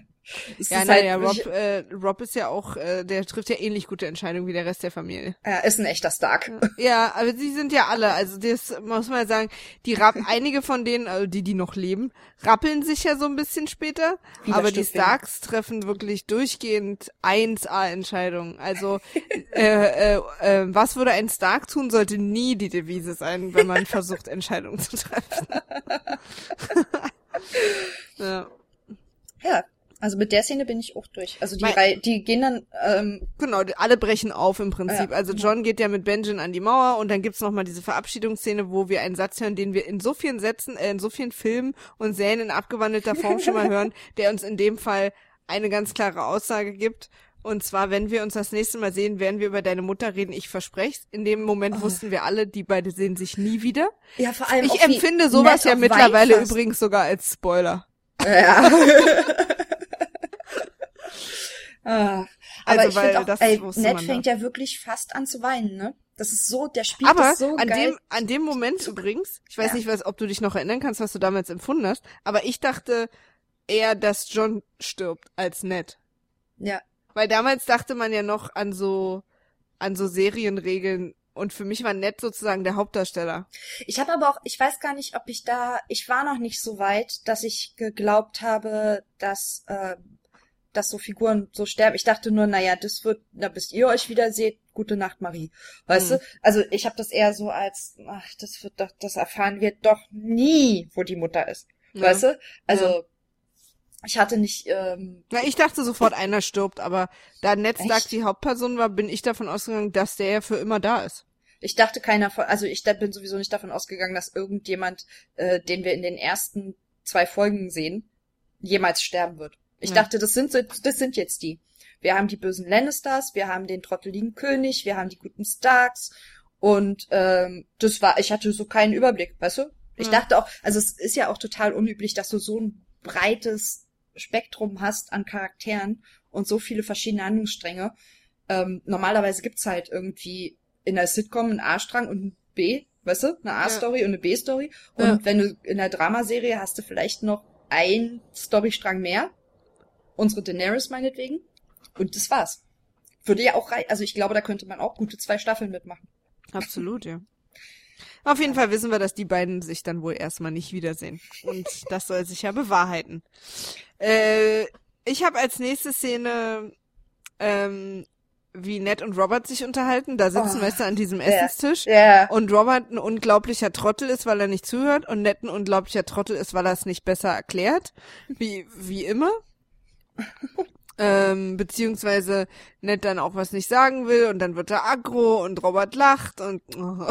Es ja, naja, halt, Rob, äh, Rob ist ja auch, äh, der trifft ja ähnlich gute Entscheidungen wie der Rest der Familie. Er ist ein echter Stark. Ja, aber sie sind ja alle, also das muss man sagen, die Rapp, einige von denen, also die, die noch leben, rappeln sich ja so ein bisschen später, aber die Starks treffen wirklich durchgehend 1A-Entscheidungen. Also, äh, äh, äh, was würde ein Stark tun, sollte nie die Devise sein, wenn man versucht, Entscheidungen zu treffen. ja. Ja, also mit der Szene bin ich auch durch. Also die, Reihe, die gehen dann ähm, genau, alle brechen auf im Prinzip. Ja. Also John geht ja mit Benjamin an die Mauer und dann gibt's noch mal diese Verabschiedungsszene, wo wir einen Satz hören, den wir in so vielen Sätzen, äh, in so vielen Filmen und Serien in abgewandelter Form schon mal hören, der uns in dem Fall eine ganz klare Aussage gibt. Und zwar, wenn wir uns das nächste Mal sehen, werden wir über deine Mutter reden. Ich verspreche In dem Moment oh. wussten wir alle, die beide sehen sich nie wieder. Ja, vor allem. Ich empfinde sowas ja mittlerweile übrigens sogar als Spoiler. Ja. Ah, aber also, ich finde auch, ey, Ned fängt ja wirklich fast an zu weinen, ne? Das ist so, der spielt aber das so an geil. Dem, an dem Moment übrigens, ich weiß ja. nicht, was, ob du dich noch erinnern kannst, was du damals empfunden hast, aber ich dachte eher, dass John stirbt als Ned. Ja. Weil damals dachte man ja noch an so, an so Serienregeln, und für mich war Ned sozusagen der Hauptdarsteller. Ich habe aber auch, ich weiß gar nicht, ob ich da, ich war noch nicht so weit, dass ich geglaubt habe, dass äh, dass so Figuren so sterben. Ich dachte nur, naja, das wird, na, bis ihr euch wieder seht, gute Nacht, Marie. Weißt Mhm. du? Also ich habe das eher so als, ach, das wird doch, das erfahren wir doch nie, wo die Mutter ist. Ja. Weißt du? Also ich hatte nicht, ähm, Na, ich dachte sofort, einer stirbt, aber da Echt? die Hauptperson war, bin ich davon ausgegangen, dass der ja für immer da ist. ich dachte keiner von, also ich bin sowieso nicht davon ausgegangen, dass irgendjemand, äh, den wir in den ersten zwei Folgen sehen, jemals sterben wird. Ich Ja. dachte, das sind das sind jetzt die. Wir haben die bösen Lannisters, wir haben den trotteligen König, wir haben die guten Starks und ähm, das war, ich hatte so keinen Überblick, weißt du? Ich Ja. dachte auch, also es ist ja auch total unüblich, dass du so ein breites Spektrum hast an Charakteren und so viele verschiedene Handlungsstränge. Ähm, normalerweise gibt's halt irgendwie in der Sitcom einen A-Strang und ein B, weißt du? Eine A-Story und eine B-Story. Und Ja. wenn du in der Dramaserie hast du vielleicht noch ein Storystrang mehr. Unsere Daenerys meinetwegen. Und das war's. Würde ja auch rei also ich glaube, da könnte man auch gute zwei Staffeln mitmachen. Absolut, ja. Auf jeden Fall wissen wir, dass die beiden sich dann wohl erstmal nicht wiedersehen. Und das soll sich ja bewahrheiten. Äh, ich habe als nächste Szene, ähm, wie Ned und Robert sich unterhalten. Da sitzen, Oh, weißt du, an diesem. Essenstisch. Ja. Und Robert ein unglaublicher Trottel ist, weil er nicht zuhört. Und Ned ein unglaublicher Trottel ist, weil er es nicht besser erklärt. Wie, wie immer. Ähm, beziehungsweise Ned dann auch was nicht sagen will und dann wird er aggro und Robert lacht und oh,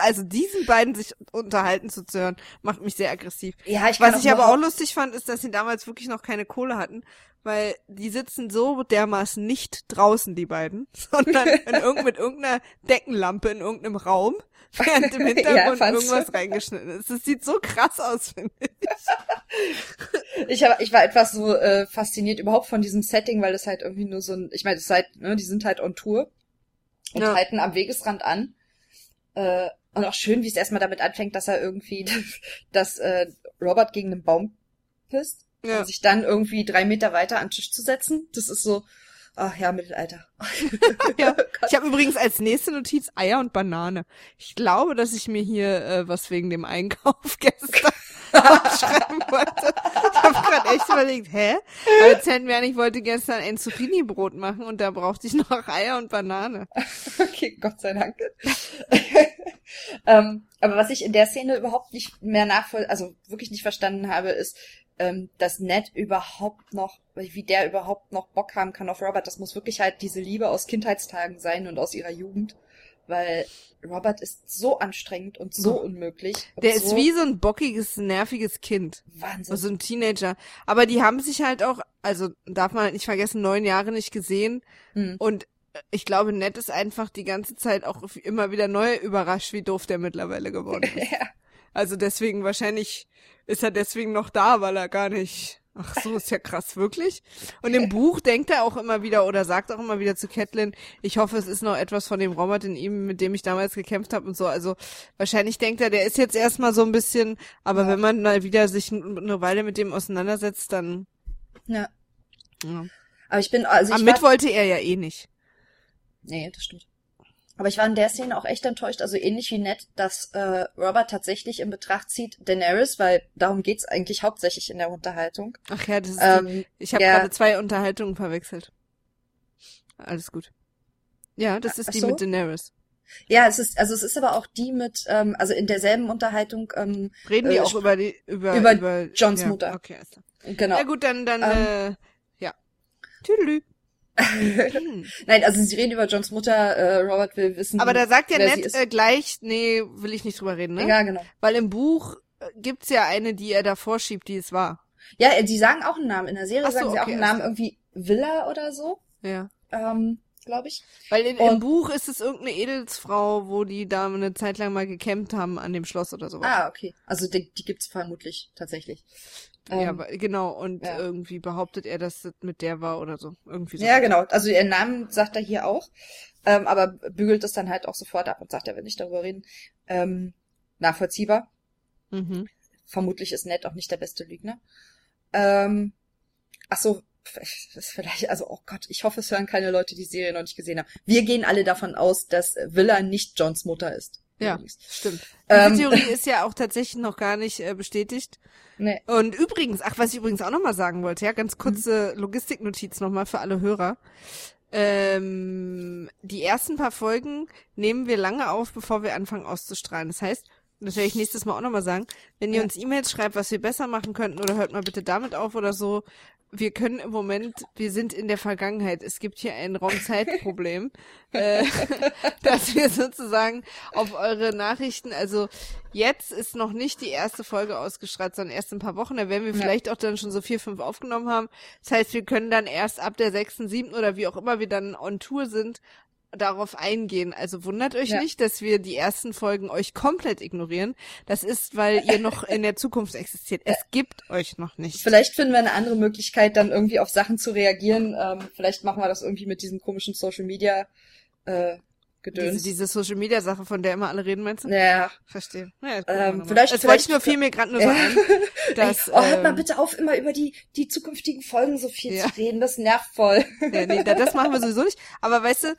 also diesen beiden sich unterhalten zuzuhören, macht mich sehr aggressiv. Ja, ich Was ich aber auch lustig fand, ist, dass sie damals wirklich noch keine Kohle hatten, weil die sitzen so dermaßen nicht draußen, die beiden, sondern in irgend, mit irgendeiner Deckenlampe in irgendeinem Raum, während im Ja, Hintergrund du? irgendwas reingeschnitten ist. Das sieht so krass aus, finde ich. Ich, hab, ich war etwas so äh, fasziniert überhaupt von diesem Setting, weil das halt irgendwie nur so ein, ich meine, halt, ne, die sind halt on Tour und Ja. halten am Wegesrand an. Äh, und auch schön, wie es erstmal damit anfängt, dass er irgendwie, dass äh, Robert gegen einen Baum pisst Ja. und sich dann irgendwie drei Meter weiter an den Tisch zu setzen. Das ist so, ach ja, Mittelalter. Ja. Gott. Ich habe übrigens als nächste Notiz Eier und Banane. Ich glaube, dass ich mir hier äh, was wegen dem Einkauf gestern aufschreiben wollte. Ich habe gerade echt überlegt, hä? Weil Zen ich wollte gestern ein Zucchini-Brot machen und da brauchte ich noch Eier und Banane. Okay, Gott sei Dank. ähm, aber was ich in der Szene überhaupt nicht mehr nachvoll, also wirklich nicht verstanden habe, ist, ähm, dass Ned überhaupt noch, wie der überhaupt noch Bock haben kann auf Robert. Das muss wirklich halt diese Liebe aus Kindheitstagen sein und aus ihrer Jugend, weil Robert ist so anstrengend und so unmöglich. Der so ist wie so ein bockiges, nerviges Kind. Wahnsinn. So ein Teenager. Aber die haben sich halt auch, also darf man halt nicht vergessen, neun Jahre nicht gesehen. Hm. Und ich glaube, Ned ist einfach die ganze Zeit auch immer wieder neu überrascht, wie doof der mittlerweile geworden ist. ja. Also deswegen wahrscheinlich ist er deswegen noch da, weil er gar nicht. Ach so, ist ja krass, wirklich. Und im Buch denkt er auch immer wieder oder sagt auch immer wieder zu Catelyn, ich hoffe, es ist noch etwas von dem Robert in ihm, mit dem ich damals gekämpft habe und so. Also wahrscheinlich denkt er, der ist jetzt erstmal so ein bisschen, aber Ja. wenn man mal wieder sich eine Weile mit dem auseinandersetzt, dann. ja. Ja. Aber ich bin, also Aber ich mit war, wollte er ja eh nicht. Nee, das stimmt. Aber ich war in der Szene auch echt enttäuscht, also ähnlich wie Ned, dass äh, Robert tatsächlich in Betracht zieht Daenerys, weil darum geht's eigentlich hauptsächlich in der Unterhaltung. Ach ja, das ist die, Ähm, ich habe ja. gerade zwei Unterhaltungen verwechselt. Alles gut. Ja, das ist die so? mit Daenerys. ja, es ist, also es ist aber auch die mit, ähm, also in derselben Unterhaltung, ähm, Reden die Äh, auch über die über über Johns ja, Mutter. Okay, klar. genau. Na gut, dann dann Ähm. äh, ja. Tüdelü. Nein, also sie reden über Johns Mutter, äh, Robert will wissen. Aber da sagt ja nett äh, gleich, nee, will ich nicht drüber reden, ne? Ja, genau. Weil im Buch äh, gibt's ja eine, die er davor schiebt, die es war. Ja, äh, die sagen auch einen Namen. In der Serie so, sagen sie auch okay, einen alles Namen, irgendwie Villa oder so, Ja. ähm, glaube ich. Weil in, im Buch ist es irgendeine Edelsfrau, wo die da eine Zeit lang mal gekämpft haben an dem Schloss oder sowas. Ah, okay. Also die, die gibt's vermutlich tatsächlich. Ja, ähm, aber, genau. Und ja. irgendwie behauptet er, dass das mit der war oder so. Irgendwie so. Ja, genau. Also ihren Namen sagt er hier auch, ähm, aber bügelt es dann halt auch sofort ab und sagt, er will nicht darüber reden. Ähm, nachvollziehbar. Mhm. Vermutlich ist Ned auch nicht der beste Lügner. Ähm, ach so, vielleicht, also, oh Gott, ich hoffe, es hören keine Leute, die die Serie noch nicht gesehen haben. Wir gehen alle davon aus, dass Villa nicht Johns Mutter ist. Ja, stimmt. Ähm. Diese Theorie ist ja auch tatsächlich noch gar nicht äh, bestätigt. Nee. Und übrigens, ach, was ich übrigens auch nochmal sagen wollte, ja, ganz kurze Logistiknotiz nochmal für alle Hörer. Ähm, die ersten paar Folgen nehmen wir lange auf, bevor wir anfangen auszustrahlen. Das heißt, das werde ich nächstes Mal auch nochmal sagen, wenn ihr Ja. uns E-Mails schreibt, was wir besser machen könnten oder hört mal bitte damit auf oder so, wir können im Moment, wir sind in der Vergangenheit. Es gibt hier ein Raumzeitproblem, äh, dass wir sozusagen auf eure Nachrichten, also jetzt ist noch nicht die erste Folge ausgestrahlt, sondern erst in ein paar Wochen. Da werden wir Ja. vielleicht auch dann schon so vier, fünf aufgenommen haben. Das heißt, wir können dann erst ab der sechsten, siebten oder wie auch immer wir dann on Tour sind, darauf eingehen. Also wundert euch Ja. nicht, dass wir die ersten Folgen euch komplett ignorieren. Das ist, weil ihr noch in der Zukunft existiert. Es gibt euch noch nicht. Vielleicht finden wir eine andere Möglichkeit, dann irgendwie auf Sachen zu reagieren. Ähm, vielleicht machen wir das irgendwie mit diesem komischen Social Media äh, Gedöns. diese Social Media Sache, von der immer alle reden, meinst du? naja. Verstehe. Ja, Ähm, vielleicht- das wollte vielleicht- ich nur, fiel mir gerade nur so ein, dass, Ey, oh, hört mal ähm, bitte auf, immer über die, die zukünftigen Folgen so viel Ja. zu reden. Das nervt voll. Ja, nee, da- das machen wir sowieso nicht. Aber weißt du,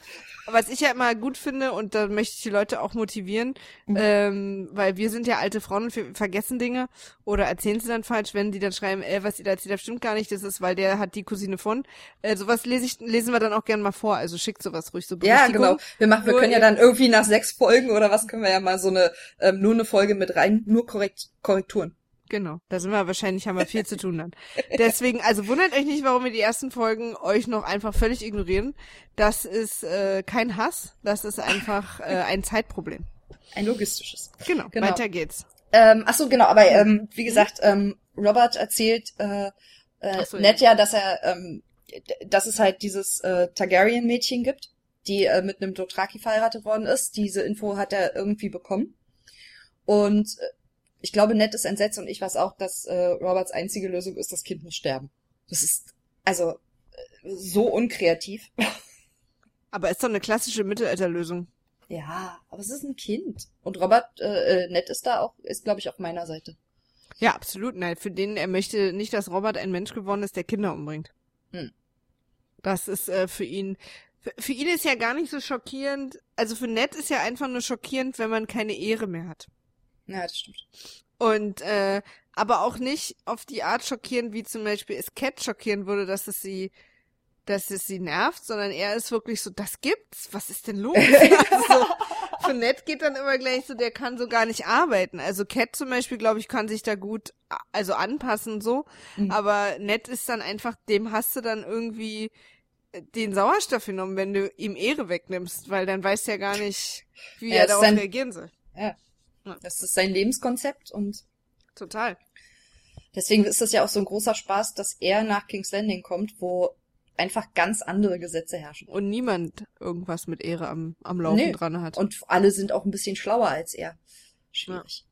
was ich ja immer gut finde und da möchte ich die Leute auch motivieren, Mhm. ähm, weil wir sind ja alte Frauen und wir vergessen Dinge oder erzählen sie dann falsch, wenn die dann schreiben, äh, was ihr da erzählt habt, stimmt gar nicht, das ist, weil der hat die Cousine von. Äh, sowas lese ich, lesen wir dann auch gerne mal vor, also schickt sowas ruhig so Ja, genau. Wir machen, wir können ja dann irgendwie nach sechs Folgen oder was können wir ja mal so eine, ähm, nur eine Folge mit rein, nur korrekt, Korrekturen. Genau, da sind wir wahrscheinlich, haben wir viel zu tun dann. Deswegen, also wundert euch nicht, warum wir die ersten Folgen euch noch einfach völlig ignorieren. Das ist äh, kein Hass, das ist einfach äh, ein Zeitproblem. Ein logistisches. Genau, Genau. weiter geht's. Ähm, ach so, genau, aber ähm, wie gesagt, ähm, Robert erzählt äh, äh, so, nett ja, dass er, ähm, dass es halt dieses äh, Targaryen-Mädchen gibt, die äh, mit einem Dothraki verheiratet worden ist. Diese Info hat er irgendwie bekommen. Und äh, ich glaube, Ned ist entsetzt und ich weiß auch, dass äh, Roberts einzige Lösung ist, das Kind muss sterben. Das ist also äh, so unkreativ. Aber ist doch eine klassische Mittelalterlösung. Ja, aber es ist ein Kind. Und Robert, äh, äh, Ned ist da auch, ist glaube ich auf meiner Seite. Ja, absolut. Nein, für den, er möchte nicht, dass Robert ein Mensch geworden ist, der Kinder umbringt. Hm. Das ist äh, für ihn, für, für ihn ist ja gar nicht so schockierend, also für Ned ist ja einfach nur schockierend, wenn man keine Ehre mehr hat. Ja, das stimmt. Und äh, aber auch nicht auf die Art schockierend, wie zum Beispiel es Cat schockieren würde, dass es sie, dass es sie nervt, sondern er ist wirklich so, das gibt's, was ist denn los? also so, für Ned geht dann immer gleich so, der kann so gar nicht arbeiten. Also Cat zum Beispiel, glaube ich, kann sich da gut, also anpassen so, Mhm. aber Ned ist dann einfach, dem hast du dann irgendwie den Sauerstoff genommen, wenn du ihm Ehre wegnimmst, weil dann weiß er gar nicht, wie Ja, er darauf ein- reagieren soll. Das ist sein Lebenskonzept und Total. deswegen ist es ja auch so ein großer Spaß, dass er nach King's Landing kommt, wo einfach ganz andere Gesetze herrschen. Und niemand irgendwas mit Ehre am, am Laufen Nee. dran hat. Und alle sind auch ein bisschen schlauer als er. Schwierig.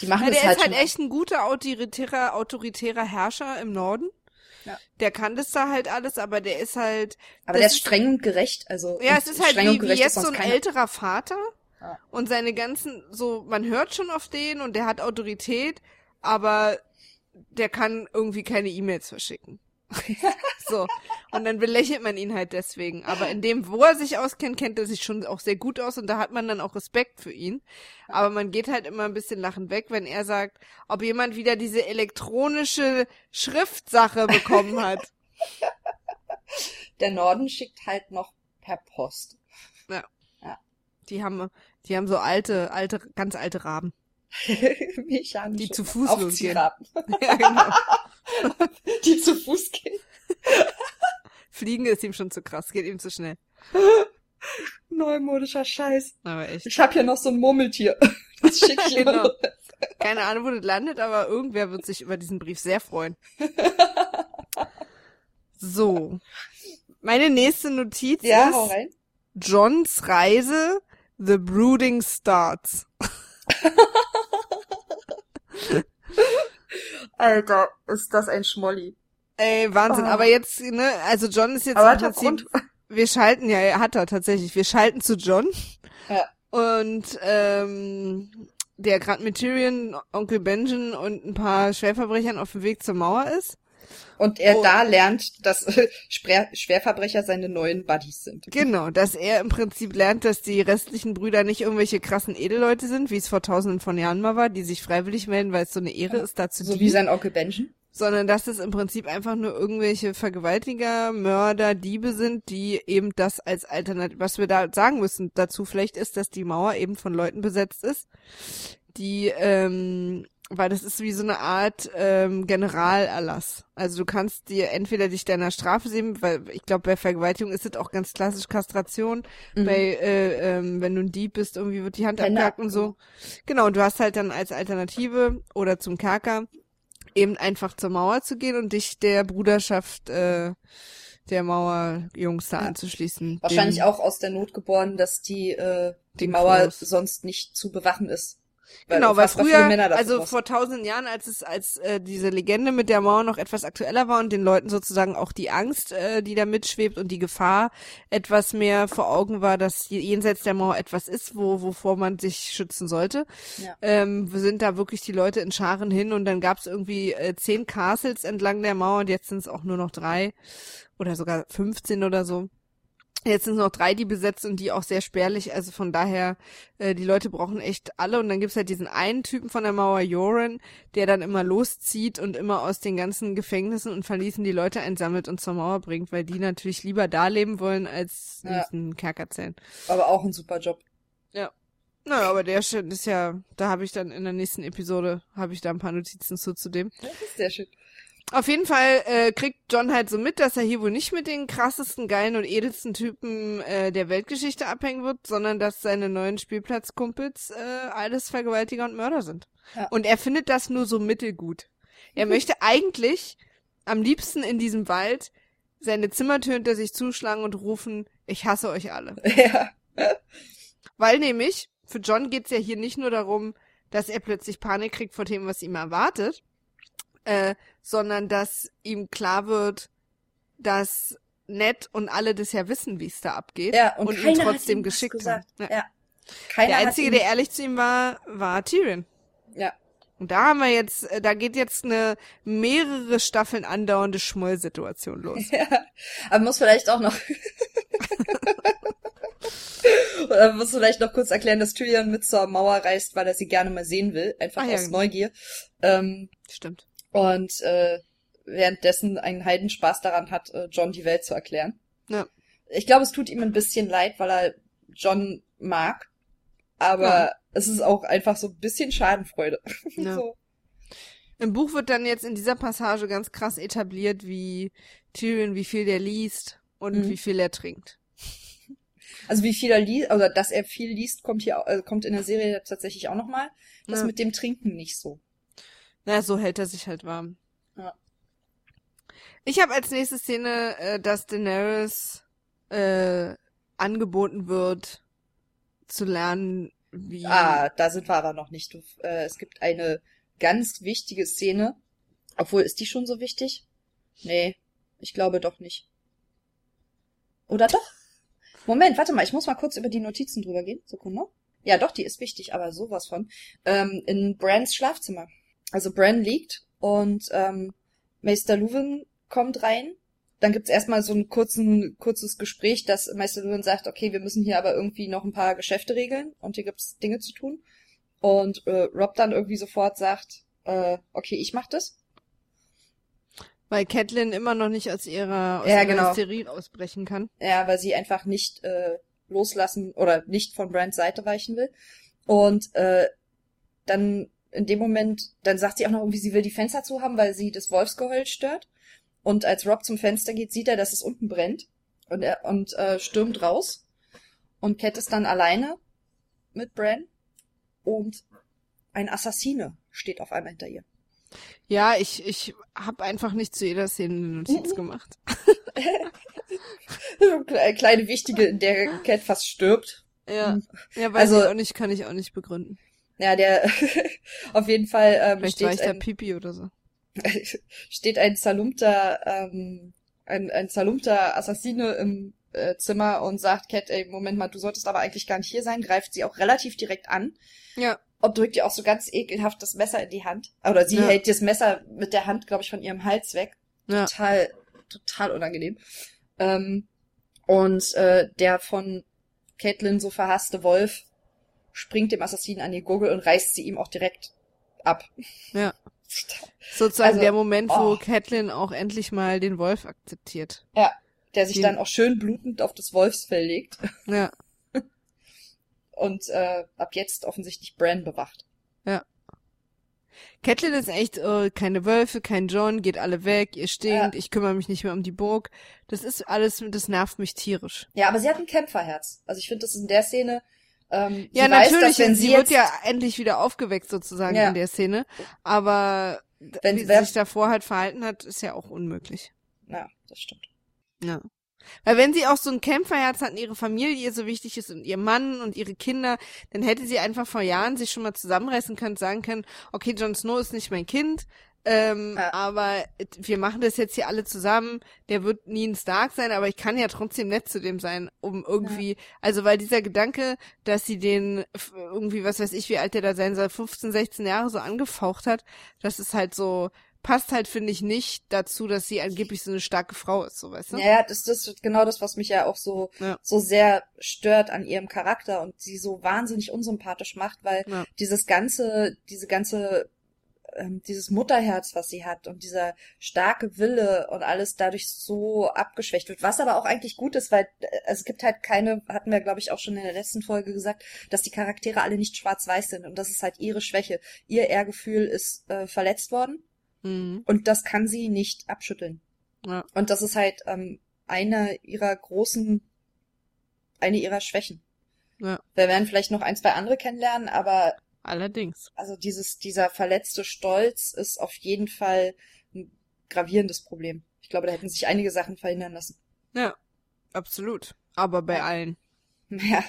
Die machen ja, das der halt, ist halt schon- echt ein guter autoritärer, autoritärer Herrscher im Norden. Ja. Der kann das da halt alles, aber der ist halt, aber der ist streng und gerecht. Also ja, es ist halt wie, wie jetzt so ein keiner. älterer Vater. Ja. Und seine ganzen, so, man hört schon auf den und der hat Autorität, aber der kann irgendwie keine E-Mails verschicken. so. Und dann belächelt man ihn halt deswegen. Aber in dem, wo er sich auskennt, kennt er sich schon auch sehr gut aus und da hat man dann auch Respekt für ihn. Aber man geht halt immer ein bisschen lachend weg, wenn er sagt, ob jemand wieder diese elektronische Schriftsache bekommen hat. Der Norden schickt halt noch per Post. Die haben, die haben so alte, alte, ganz alte Raben. Mechanisch. Die zu Fuß losgehen. Ja, genau. Die zu Fuß gehen. Fliegen ist ihm schon zu krass, geht ihm zu schnell. Neumodischer Scheiß. Aber echt. Ich hab hier noch so ein Murmeltier. Das schicke ich Genau. immer. Keine Ahnung, wo das landet, aber irgendwer wird sich über diesen Brief sehr freuen. So. Meine nächste Notiz Ja, ist. Johns Reise, The Brooding Starts. Alter, ist das ein Schmolli. Ey, Wahnsinn. Oh. Aber jetzt, ne, also John ist jetzt Aber im Prinzip, wir schalten, ja, er hat er tatsächlich. Wir schalten zu John. Ja. Und ähm, der gerade mit Tyrion, Onkel Benjen und ein paar Schwerverbrechern auf dem Weg zur Mauer ist. Und er Oh. da lernt, dass Schwer Schwerverbrecher seine neuen Buddies sind. Genau, dass er im Prinzip lernt, dass die restlichen Brüder nicht irgendwelche krassen Edelleute sind, wie es vor tausenden von Jahren mal war, die sich freiwillig melden, weil es so eine Ehre ist, dazu So dienen. wie sein Onkel Benjen. sondern dass es im Prinzip einfach nur irgendwelche Vergewaltiger, Mörder, Diebe sind, die eben das als Alternative, was wir da sagen müssen dazu vielleicht ist, dass die Mauer eben von Leuten besetzt ist, die, ähm, weil das ist wie so eine Art ähm, Generalerlass. Also du kannst dir entweder dich deiner Strafe sehen, weil ich glaube bei Vergewaltigung ist es auch ganz klassisch Kastration. Mhm. Bei äh, ähm, wenn du ein Dieb bist, irgendwie wird die Hand abgehackt und so. Genau, und du hast halt dann als Alternative oder zum Kerker eben einfach zur Mauer zu gehen und dich der Bruderschaft äh, der Mauerjungs da Ja. anzuschließen. Wahrscheinlich auch aus der Not geboren, dass die, äh, die Mauer Klos. sonst nicht zu bewachen ist. Genau, weil früher, also vor tausend Jahren, als es, als äh, diese Legende mit der Mauer noch etwas aktueller war und den Leuten sozusagen auch die Angst, äh, die da mitschwebt und die Gefahr etwas mehr vor Augen war, dass je- jenseits der Mauer etwas ist, wo wovor man sich schützen sollte, Ja. ähm, sind da wirklich die Leute in Scharen hin und dann gab es irgendwie äh, zehn Castles entlang der Mauer und jetzt sind es auch nur noch drei oder sogar 15 oder so. Jetzt sind es noch drei, die besetzt und die auch sehr spärlich. Also von daher, äh, die Leute brauchen echt alle. Und dann gibt's halt diesen einen Typen von der Mauer, Joran, der dann immer loszieht und immer aus den ganzen Gefängnissen und Verließen die Leute einsammelt und zur Mauer bringt, weil die natürlich lieber da leben wollen, als in Ja. diesen Kerkerzellen. Aber auch ein super Job. Naja, aber der Shit ist ja, da habe ich dann in der nächsten Episode, habe ich da ein paar Notizen zu, zu dem. Das ist sehr schön. Auf jeden Fall äh, kriegt John halt so mit, dass er hier wohl nicht mit den krassesten, geilen und edelsten Typen äh, der Weltgeschichte abhängen wird, sondern dass seine neuen Spielplatzkumpels äh, alles Vergewaltiger und Mörder sind. Ja. Und er findet das nur so mittelgut. Er möchte eigentlich am liebsten in diesem Wald seine Zimmertür hinter sich zuschlagen und rufen, ich hasse euch alle. ja. Weil nämlich, für John geht's ja hier nicht nur darum, dass er plötzlich Panik kriegt vor dem, was ihm erwartet, äh, sondern dass ihm klar wird, dass Ned und alle das ja wissen, wie es da abgeht Ja, und, und, ihn trotzdem geschickt haben. Ja. Ja. Der Einzige, der ehrlich zu ihm war, war Tyrion. Ja. Und da haben wir jetzt, äh, da geht jetzt eine mehrere Staffeln andauernde Schmollsituation los. Ja, aber man muss vielleicht auch noch. Oder muss vielleicht noch kurz erklären, dass Tyrion mit zur Mauer reist, weil er sie gerne mal sehen will, einfach Ah, ja, aus genau. Neugier. Ähm, Stimmt. Und äh, währenddessen einen Heidenspaß daran hat, äh, John die Welt zu erklären. Ja. Ich glaube, es tut ihm ein bisschen leid, weil er John mag. Aber Ja. es ist auch einfach so ein bisschen Schadenfreude. Ja. so. Im Buch wird dann jetzt in dieser Passage ganz krass etabliert, wie Tyrion, wie viel der liest und Mhm. wie viel er trinkt. Also wie viel er liest, oder dass er viel liest, kommt hier, äh, kommt in der Serie tatsächlich auch nochmal. Das Ja. mit dem Trinken nicht so. Na, so hält er sich halt warm. Ja. Ich habe als nächste Szene, äh, dass Daenerys äh, angeboten wird, zu lernen, wie. Ah, da sind wir aber noch nicht. Du, äh, es gibt eine ganz wichtige Szene. Obwohl, ist die schon so wichtig? Nee, ich glaube doch nicht. Oder doch? Moment, warte mal, ich muss mal kurz über die Notizen drüber gehen. Sekunde. Ja, doch, die ist wichtig, aber sowas von. Ähm, in Brans Schlafzimmer. Also Bran liegt und ähm, Meister Luwin kommt rein. Dann gibt's erstmal so ein kurzen, kurzes Gespräch, dass Meister Luwin sagt, okay, wir müssen hier aber irgendwie noch ein paar Geschäfte regeln und hier gibt's Dinge zu tun. Und äh, Rob dann irgendwie sofort sagt, äh, okay, ich mach das. Weil Catelyn immer noch nicht aus ihrer, aus Ja, ihrer genau. Hysterie ausbrechen kann. Ja, weil sie einfach nicht äh, loslassen oder nicht von Brands Seite weichen will. Und äh, dann in dem Moment, dann sagt sie auch noch irgendwie, sie will die Fenster zu haben, weil sie das Wolfsgeheul stört. Und als Rob zum Fenster geht, sieht er, dass es unten brennt und er und äh, stürmt raus. Und Cat ist dann alleine mit Bran und ein Assassine steht auf einmal hinter ihr. Ja, ich, ich habe einfach nicht zu jeder Szene eine Notiz Mhm. gemacht. Eine kleine wichtige, in der Cat fast stirbt. Ja, Mhm. ja weiß Also- ich auch nicht, kann ich auch nicht begründen. Ja, der auf jeden Fall ähm, Vielleicht war ich steht da ein, Pipi oder so. steht ein zerlumpter, ähm, ein, ein zerlumpter Assassine im äh, Zimmer und sagt Cat, ey, Moment mal, du solltest aber eigentlich gar nicht hier sein, greift sie auch relativ direkt an Ja, und drückt ihr auch so ganz ekelhaft das Messer in die Hand. Oder sie Ja. hält das Messer mit der Hand, glaube ich, von ihrem Hals weg. Ja. Total, total unangenehm. Ähm, und äh, der von Caitlin so verhasste Wolf springt dem Assassinen an die Gurgel und reißt sie ihm auch direkt ab. Ja. Sozusagen Also, der Moment, wo oh. Catelyn auch endlich mal den Wolf akzeptiert. Ja, der sich Den- dann auch schön blutend auf das Wolfsfell legt Ja. und äh, ab jetzt offensichtlich Bran bewacht. Catelyn ist echt, äh, keine Wölfe, kein John, geht alle weg, ihr stinkt, Ja. ich kümmere mich nicht mehr um die Burg. Das ist alles, das nervt mich tierisch. Ja, aber sie hat ein Kämpferherz. Also ich finde, das ist in der Szene. Ähm, Ja, weiß, natürlich, dass wenn sie, sie wird ja endlich wieder aufgeweckt sozusagen Ja. in der Szene. Aber Wenn- wie sie sich davor halt verhalten hat, ist ja auch unmöglich. Ja, das stimmt. Ja. Weil wenn sie auch so ein Kämpferherz hat und ihre Familie ihr so wichtig ist und ihr Mann und ihre Kinder, dann hätte sie einfach vor Jahren sich schon mal zusammenreißen können, sagen können, okay, Jon Snow ist nicht mein Kind, ähm, Ja. aber wir machen das jetzt hier alle zusammen. Der wird nie ein Stark sein, aber ich kann ja trotzdem nett zu dem sein, um irgendwie, also weil dieser Gedanke, dass sie den irgendwie, was weiß ich, wie alt der da sein soll, 15, 16 Jahre so angefaucht hat, das ist halt so, passt halt, finde ich, nicht dazu, dass sie angeblich so eine starke Frau ist, so weißt du? Ja, ja, das, das ist genau das, was mich ja auch so, Ja. so sehr stört an ihrem Charakter und sie so wahnsinnig unsympathisch macht, weil Ja. dieses ganze, diese ganze, ähm, dieses Mutterherz, was sie hat und dieser starke Wille und alles dadurch so abgeschwächt wird, was aber auch eigentlich gut ist, weil äh, es gibt halt keine, hatten wir glaube ich auch schon in der letzten Folge gesagt, dass die Charaktere alle nicht schwarz-weiß sind und das ist halt ihre Schwäche. Ihr Ehrgefühl ist äh, verletzt worden Mhm. und das kann sie nicht abschütteln. Ja. Und das ist halt ähm, eine ihrer großen, eine ihrer Schwächen. Ja. Wir werden vielleicht noch ein, zwei andere kennenlernen, aber Allerdings. also dieses, dieser verletzte Stolz ist auf jeden Fall ein gravierendes Problem. Ich glaube, da hätten sich einige Sachen verhindern lassen. Ja, absolut. Aber bei Ja. allen. Ja.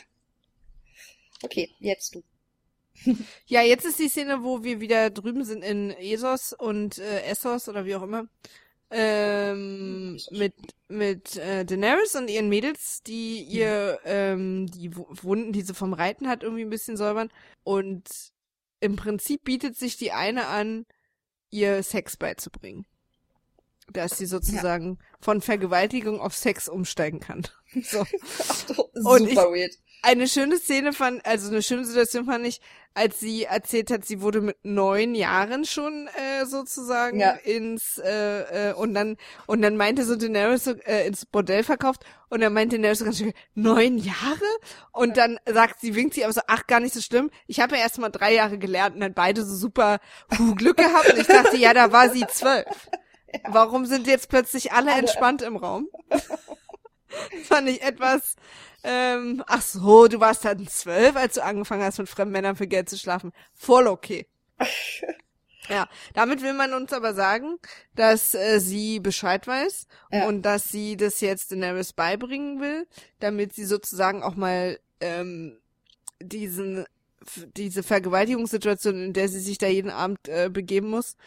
Okay, jetzt du. Ja, jetzt ist die Szene, wo wir wieder drüben sind in Esos und äh, Essos oder wie auch immer. Ähm, mit mit äh, Daenerys und ihren Mädels, die ihr ähm, die Wu- Wunden, die sie vom Reiten hat, irgendwie ein bisschen säubern. Und im Prinzip bietet sich die eine an, ihr Sex beizubringen. Dass sie sozusagen von Vergewaltigung auf Sex umsteigen kann. So. Und Super weird. Eine schöne Szene fand, also eine schöne Situation fand ich, als sie erzählt hat, sie wurde mit neun Jahren schon äh, sozusagen Ja. ins äh, äh, und dann und dann meinte so Daenerys so, äh, ins Bordell verkauft und dann meinte Daenerys so ganz schön, neun Jahre? Und dann sagt sie winkt sie aber so ach gar nicht so schlimm. Ich habe ja erst mal drei Jahre gelernt und dann beide so super puh, Glück gehabt. Und ich dachte ja da war sie zwölf. Warum sind jetzt plötzlich Alle. entspannt im Raum fand ich etwas ähm, ach so, du warst dann zwölf, als du angefangen hast, mit fremden Männern für Geld zu schlafen. Voll okay. ja, damit will man uns aber sagen, dass äh, sie Bescheid weiß Ja. und dass sie das jetzt Daenerys beibringen will, damit sie sozusagen auch mal ähm, diesen diese Vergewaltigungssituation, in der sie sich da jeden Abend äh, begeben muss,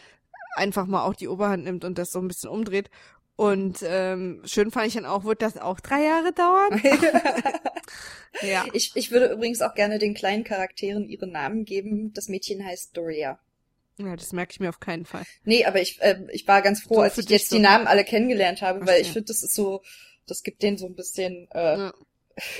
einfach mal auch die Oberhand nimmt und das so ein bisschen umdreht. Und ähm, schön fand ich dann auch, wird das auch drei Jahre dauern? ja. Ich, ich würde übrigens auch gerne den kleinen Charakteren ihre Namen geben. Das Mädchen heißt Doria. Ja, das merke ich mir auf keinen Fall. Nee, aber ich, äh, ich war ganz froh, So, als ich jetzt so. die Namen alle kennengelernt habe, weil ich finde, das ist so, das gibt denen so ein bisschen, äh, Ja.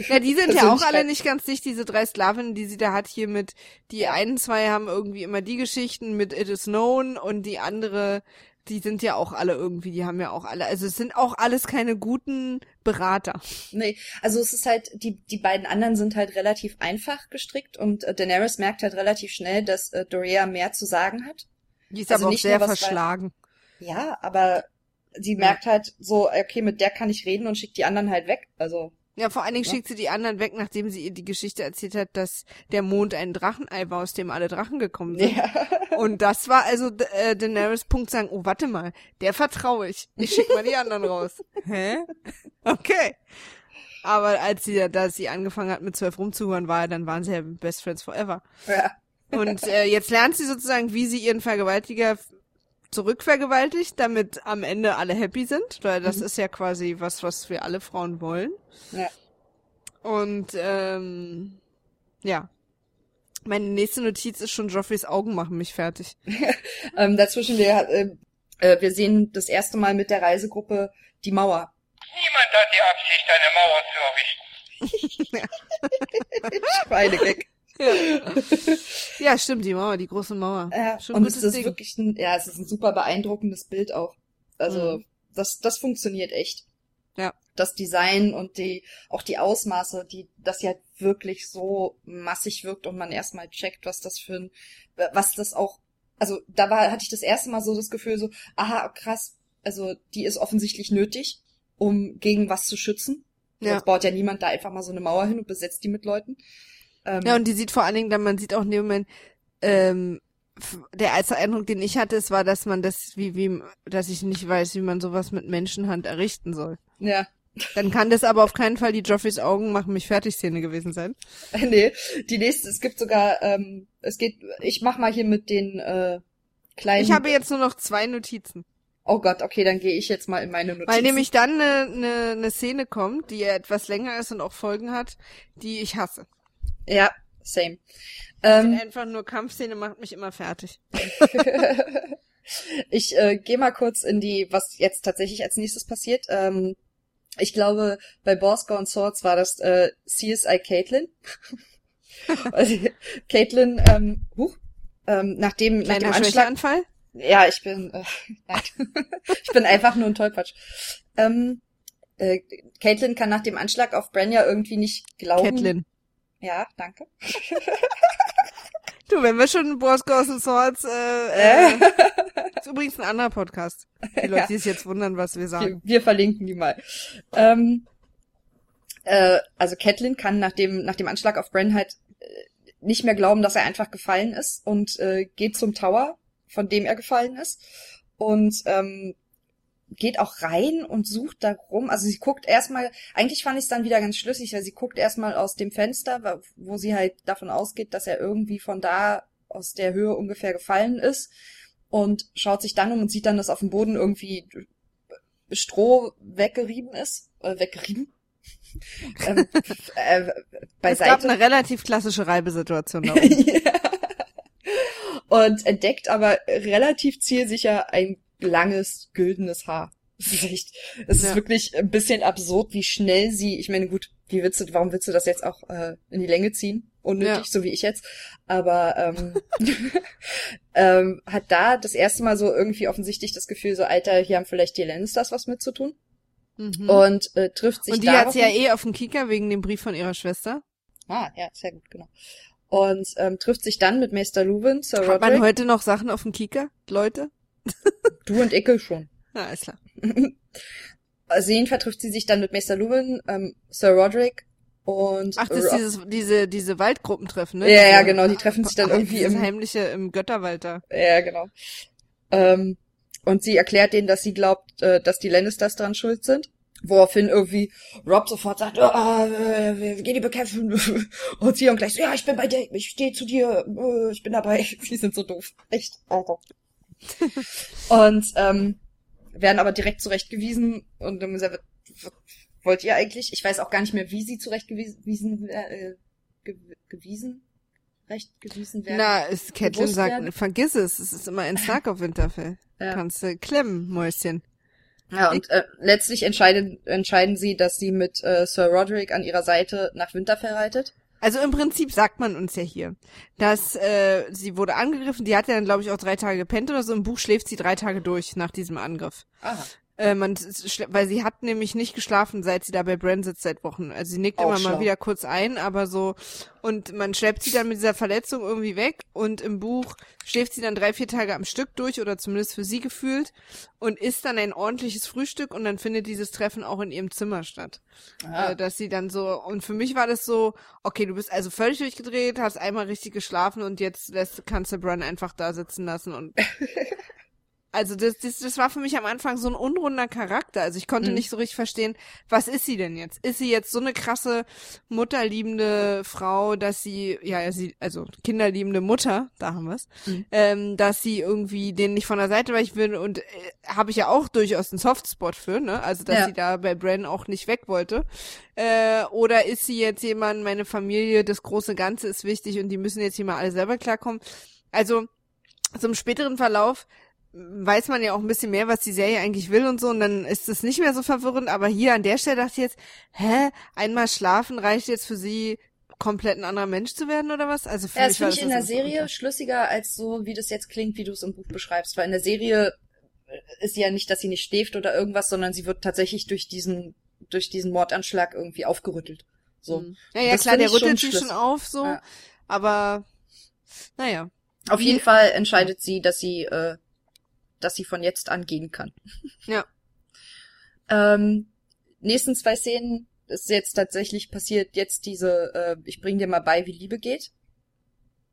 Ja, die sind ja auch alle nicht ganz dicht, diese drei Sklavinnen, die sie da hat hier mit, die einen zwei haben irgendwie immer die Geschichten mit It is Known und die andere, die sind ja auch alle irgendwie, die haben ja auch alle, also es sind auch alles keine guten Berater. nee, also es ist halt, die, die beiden anderen sind halt relativ einfach gestrickt und äh, Daenerys merkt halt relativ schnell, dass äh, Doria mehr zu sagen hat. Die ist Also aber auch nicht sehr nur was bei- verschlagen. Ja, aber sie merkt halt so, okay, mit der kann ich reden und schickt die anderen halt weg. Also, Ja, vor allen Dingen Ja. schickt sie die anderen weg, nachdem sie ihr die Geschichte erzählt hat, dass der Mond ein Drachenei war, aus dem alle Drachen gekommen sind. ja. Und das war also äh, Daenerys Punkt sagen, oh, warte mal, der vertraue ich. Ich schick mal die anderen raus. Hä? Okay. Aber als sie, da sie angefangen hat mit zwölf rumzuhören, war, dann waren sie ja Best Friends Forever. ja. Und äh, jetzt lernt sie sozusagen, wie sie ihren Vergewaltiger zurückvergewaltigt, damit am Ende alle happy sind. Weil das Mhm. ist ja quasi was, was wir alle Frauen wollen. Ja. Und ähm, ja. Meine nächste Notiz ist schon, Joffreys Augen machen mich fertig. Ähm, dazwischen wir, äh, Äh, wir sehen das erste Mal mit der Reisegruppe die Mauer. Niemand hat die Absicht, eine Mauer zu errichten. Schweinegag. Ja, stimmt, die Mauer, die große Mauer. Ja, Schon und gutes es ist Ding. wirklich ein, ja, es ist ein super beeindruckendes Bild auch. Also, Mhm. das, das funktioniert echt. Ja. Das Design und die, auch die Ausmaße, die, dass sie halt wirklich so massig wirkt und man erstmal checkt, was das für ein, was das auch, also da war, hatte ich das erste Mal so das Gefühl so, aha, krass, also die ist offensichtlich nötig, um gegen was zu schützen. Ja. Sonst baut ja niemand da einfach mal so eine Mauer hin und besetzt die mit Leuten. Ähm, Ja, und die sieht vor allen Dingen dann, man sieht auch in dem Moment, ähm, der erste Eindruck, den ich hatte, es war, dass man das, wie, wie, dass ich nicht weiß, wie man sowas mit Menschenhand errichten soll. ja. Dann kann das aber auf keinen Fall die Joffreys Augen machen mich fertig Szene gewesen sein. nee, die nächste, es gibt sogar, ähm, es geht, ich mach mal hier mit den äh, kleinen. Ich habe jetzt nur noch zwei Notizen. Oh Gott, okay, dann gehe ich jetzt mal in meine Notizen. Weil nämlich dann eine, eine, eine Szene kommt, die etwas länger ist und auch Folgen hat, die ich hasse. Ja, same. Ähm, Einfach nur Kampfszene macht mich immer fertig. ich äh, gehe mal kurz in die, was jetzt tatsächlich als nächstes passiert. Ähm, ich glaube, bei Boss Gone Swords war das äh, CSI Caitlin. also, Caitlin, ähm, huch, ähm, nachdem, nach dem Anschlag, Schwächeanfall? Ja, ich bin, äh, nein. ich bin einfach nur ein Tollpatsch. Ähm, äh, Caitlin kann nach dem Anschlag auf Bran ja irgendwie nicht glauben. Catelyn. Ja, danke. Du, wenn wir schon Boss Ghost and Swords, äh, Äh. äh, ist übrigens ein anderer Podcast. Die Leute, Ja. die sich jetzt wundern, was wir Wir, sagen. wir verlinken die mal. Ähm, äh, also Catelyn kann nach dem, nach dem Anschlag auf Bran halt äh, nicht mehr glauben, dass er einfach gefallen ist und äh, geht zum Tower, von dem er gefallen ist. Und ähm, geht auch rein und sucht da rum. Also sie guckt erstmal, eigentlich fand ich es dann wieder ganz schlüssig, weil sie guckt erstmal aus dem Fenster, wo sie halt davon ausgeht, dass er irgendwie von da aus der Höhe ungefähr gefallen ist und schaut sich dann um und sieht dann, dass auf dem Boden irgendwie Stroh weggerieben ist, äh, weggerieben. ähm, äh, Es gab eine relativ klassische Reibesituation da oben. Ja. Und entdeckt aber relativ zielsicher ein langes, güldenes Haar. Es ist echt, es ist Ja. wirklich ein bisschen absurd, wie schnell sie, ich meine, gut, wie willst du, warum willst du das jetzt auch äh, in die Länge ziehen? Unnötig, Ja. so wie ich jetzt. Aber ähm, ähm, hat da das erste Mal so irgendwie offensichtlich das Gefühl, so, Alter, hier haben vielleicht die Lannisters was mit zu tun. Mhm. Und äh, trifft sich Und die hat sie ja eh auf dem Kicker wegen dem Brief von ihrer Schwester. Ah, ja, sehr gut, genau. Und ähm, trifft sich dann mit Meister Luwin, Sir Hat man Roderick. heute noch Sachen auf dem Kicker, Leute? Du und Icke schon. Na, ist klar. Also jedenfalls trifft sie sich dann mit Meister Luwin, ähm, Sir Roderick und Ach, das ist dieses, diese, diese Waldgruppentreffen, ne? Ja, ja, genau, die treffen sich dann Ah, irgendwie im- heimliche im Götterwald da. Ja, genau. Ähm, und sie erklärt denen, dass sie glaubt, äh, dass die Lannisters dran schuld sind. Woraufhin irgendwie Rob sofort sagt, ah, äh, wir gehen die bekämpfen. Und sie und gleich so, ja, ich bin bei dir, ich stehe zu dir, äh, ich bin dabei. Sie sind so doof. Echt. Alter. Und ähm, werden aber direkt zurechtgewiesen und dann gesagt, was wollt ihr eigentlich? Ich weiß auch gar nicht mehr, wie sie zurechtgewiesen äh, ge gewiesen recht gewiesen werden. Na, ist Catelyn sagt, werden. vergiss es, es ist immer ein Stark auf Winterfell. Ja. Kannst du klemmen, Mäuschen. Ja, und äh, letztlich entscheiden, entscheiden sie, dass sie mit äh, Sir Roderick an ihrer Seite nach Winterfell reitet. Also im Prinzip sagt man uns ja hier, dass äh, sie wurde angegriffen, die hat ja dann, glaube ich, auch drei Tage gepennt oder so. Im Buch schläft sie drei Tage durch nach diesem Angriff. Aha. Äh, man, weil sie hat nämlich nicht geschlafen, seit sie da bei Bran sitzt seit Wochen. Also sie nickt Auch immer schlau. mal wieder kurz ein, aber so und man schleppt sie dann mit dieser Verletzung irgendwie weg und im Buch schläft sie dann drei, vier Tage am Stück durch oder zumindest für sie gefühlt und isst dann ein ordentliches Frühstück und dann findet dieses Treffen auch in ihrem Zimmer statt. Aha. Äh, dass sie dann so und für mich war das so, okay, du bist also völlig durchgedreht, hast einmal richtig geschlafen und jetzt lässt, kannst du Bran einfach da sitzen lassen und also das, das, das war für mich am Anfang so ein unrunder Charakter. Also ich konnte Mhm. nicht so richtig verstehen, was ist sie denn jetzt? Ist sie jetzt so eine krasse mutterliebende Frau, dass sie, ja, sie, also kinderliebende Mutter, da haben wir's, Mhm. ähm, dass sie irgendwie den nicht von der Seite weichen will und äh, habe ich ja auch durchaus einen Softspot für, ne? Also dass Ja. sie da bei Bran auch nicht weg wollte. Äh, oder ist sie jetzt jemand, meine Familie, das große Ganze ist wichtig und die müssen jetzt hier mal alle selber klarkommen. Also zum späteren Verlauf weiß man ja auch ein bisschen mehr, was die Serie eigentlich will und so, und dann ist es nicht mehr so verwirrend, aber hier an der Stelle dachte ich jetzt, hä, einmal schlafen reicht jetzt für sie, komplett ein anderer Mensch zu werden oder was? Also für Ja, mich das finde ich in der Serie unklar. schlüssiger als so, wie das jetzt klingt, wie du es im Buch beschreibst. Weil in der Serie ist ja nicht, dass sie nicht schläft oder irgendwas, sondern sie wird tatsächlich durch diesen, durch diesen Mordanschlag irgendwie aufgerüttelt. So. Mhm. Ja, ja, klar, der rüttelt sie schon auf, so, Ja. aber, naja. Auf jeden Fall entscheidet sie, dass sie, äh, dass sie von jetzt an gehen kann. Ja. Ähm, nächsten zwei Szenen ist jetzt tatsächlich passiert jetzt diese, äh, ich bring dir mal bei, wie Liebe geht.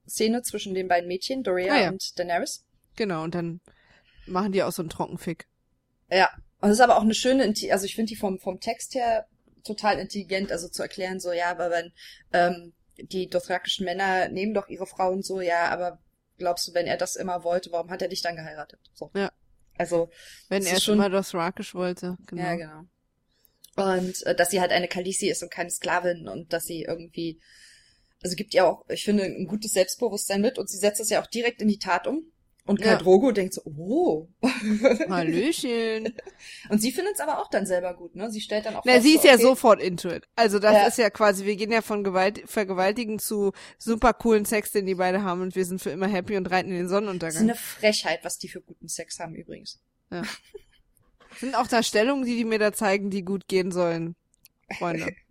Szene zwischen den beiden Mädchen, Doria Ah, ja. und Daenerys. Genau, und dann machen die auch so einen Trockenfick. Ja. Und das ist aber auch eine schöne, also ich finde die vom, vom Text her total intelligent, also zu erklären, so, ja, aber wenn, ähm, die dothrakischen Männer nehmen doch ihre Frauen so, ja, aber glaubst du, wenn er das immer wollte, warum hat er dich dann geheiratet? So. Ja. Also, Wenn Das er schon mal Dothrakisch wollte, genau. ja, genau. Und äh, dass sie halt eine Khaleesi ist und keine Sklavin und dass sie irgendwie, also gibt ihr auch, ich finde, ein gutes Selbstbewusstsein mit und sie setzt es ja auch direkt in die Tat um. Und Khal Ja. Drogo denkt so, oh. Hallöchen. und sie findet es aber auch dann selber gut, ne? Sie stellt dann auch Na, sie ist so, ja okay, sofort into it. Also das Ja. ist ja quasi, wir gehen ja von Gewalt, Vergewaltigen zu super coolen Sex, den die beide haben und wir sind für immer happy und reiten in den Das ist Sonnenuntergang. eine Frechheit, was die für guten Sex haben übrigens. sind auch da Stellungen, die die mir da zeigen, die gut gehen sollen, Freunde.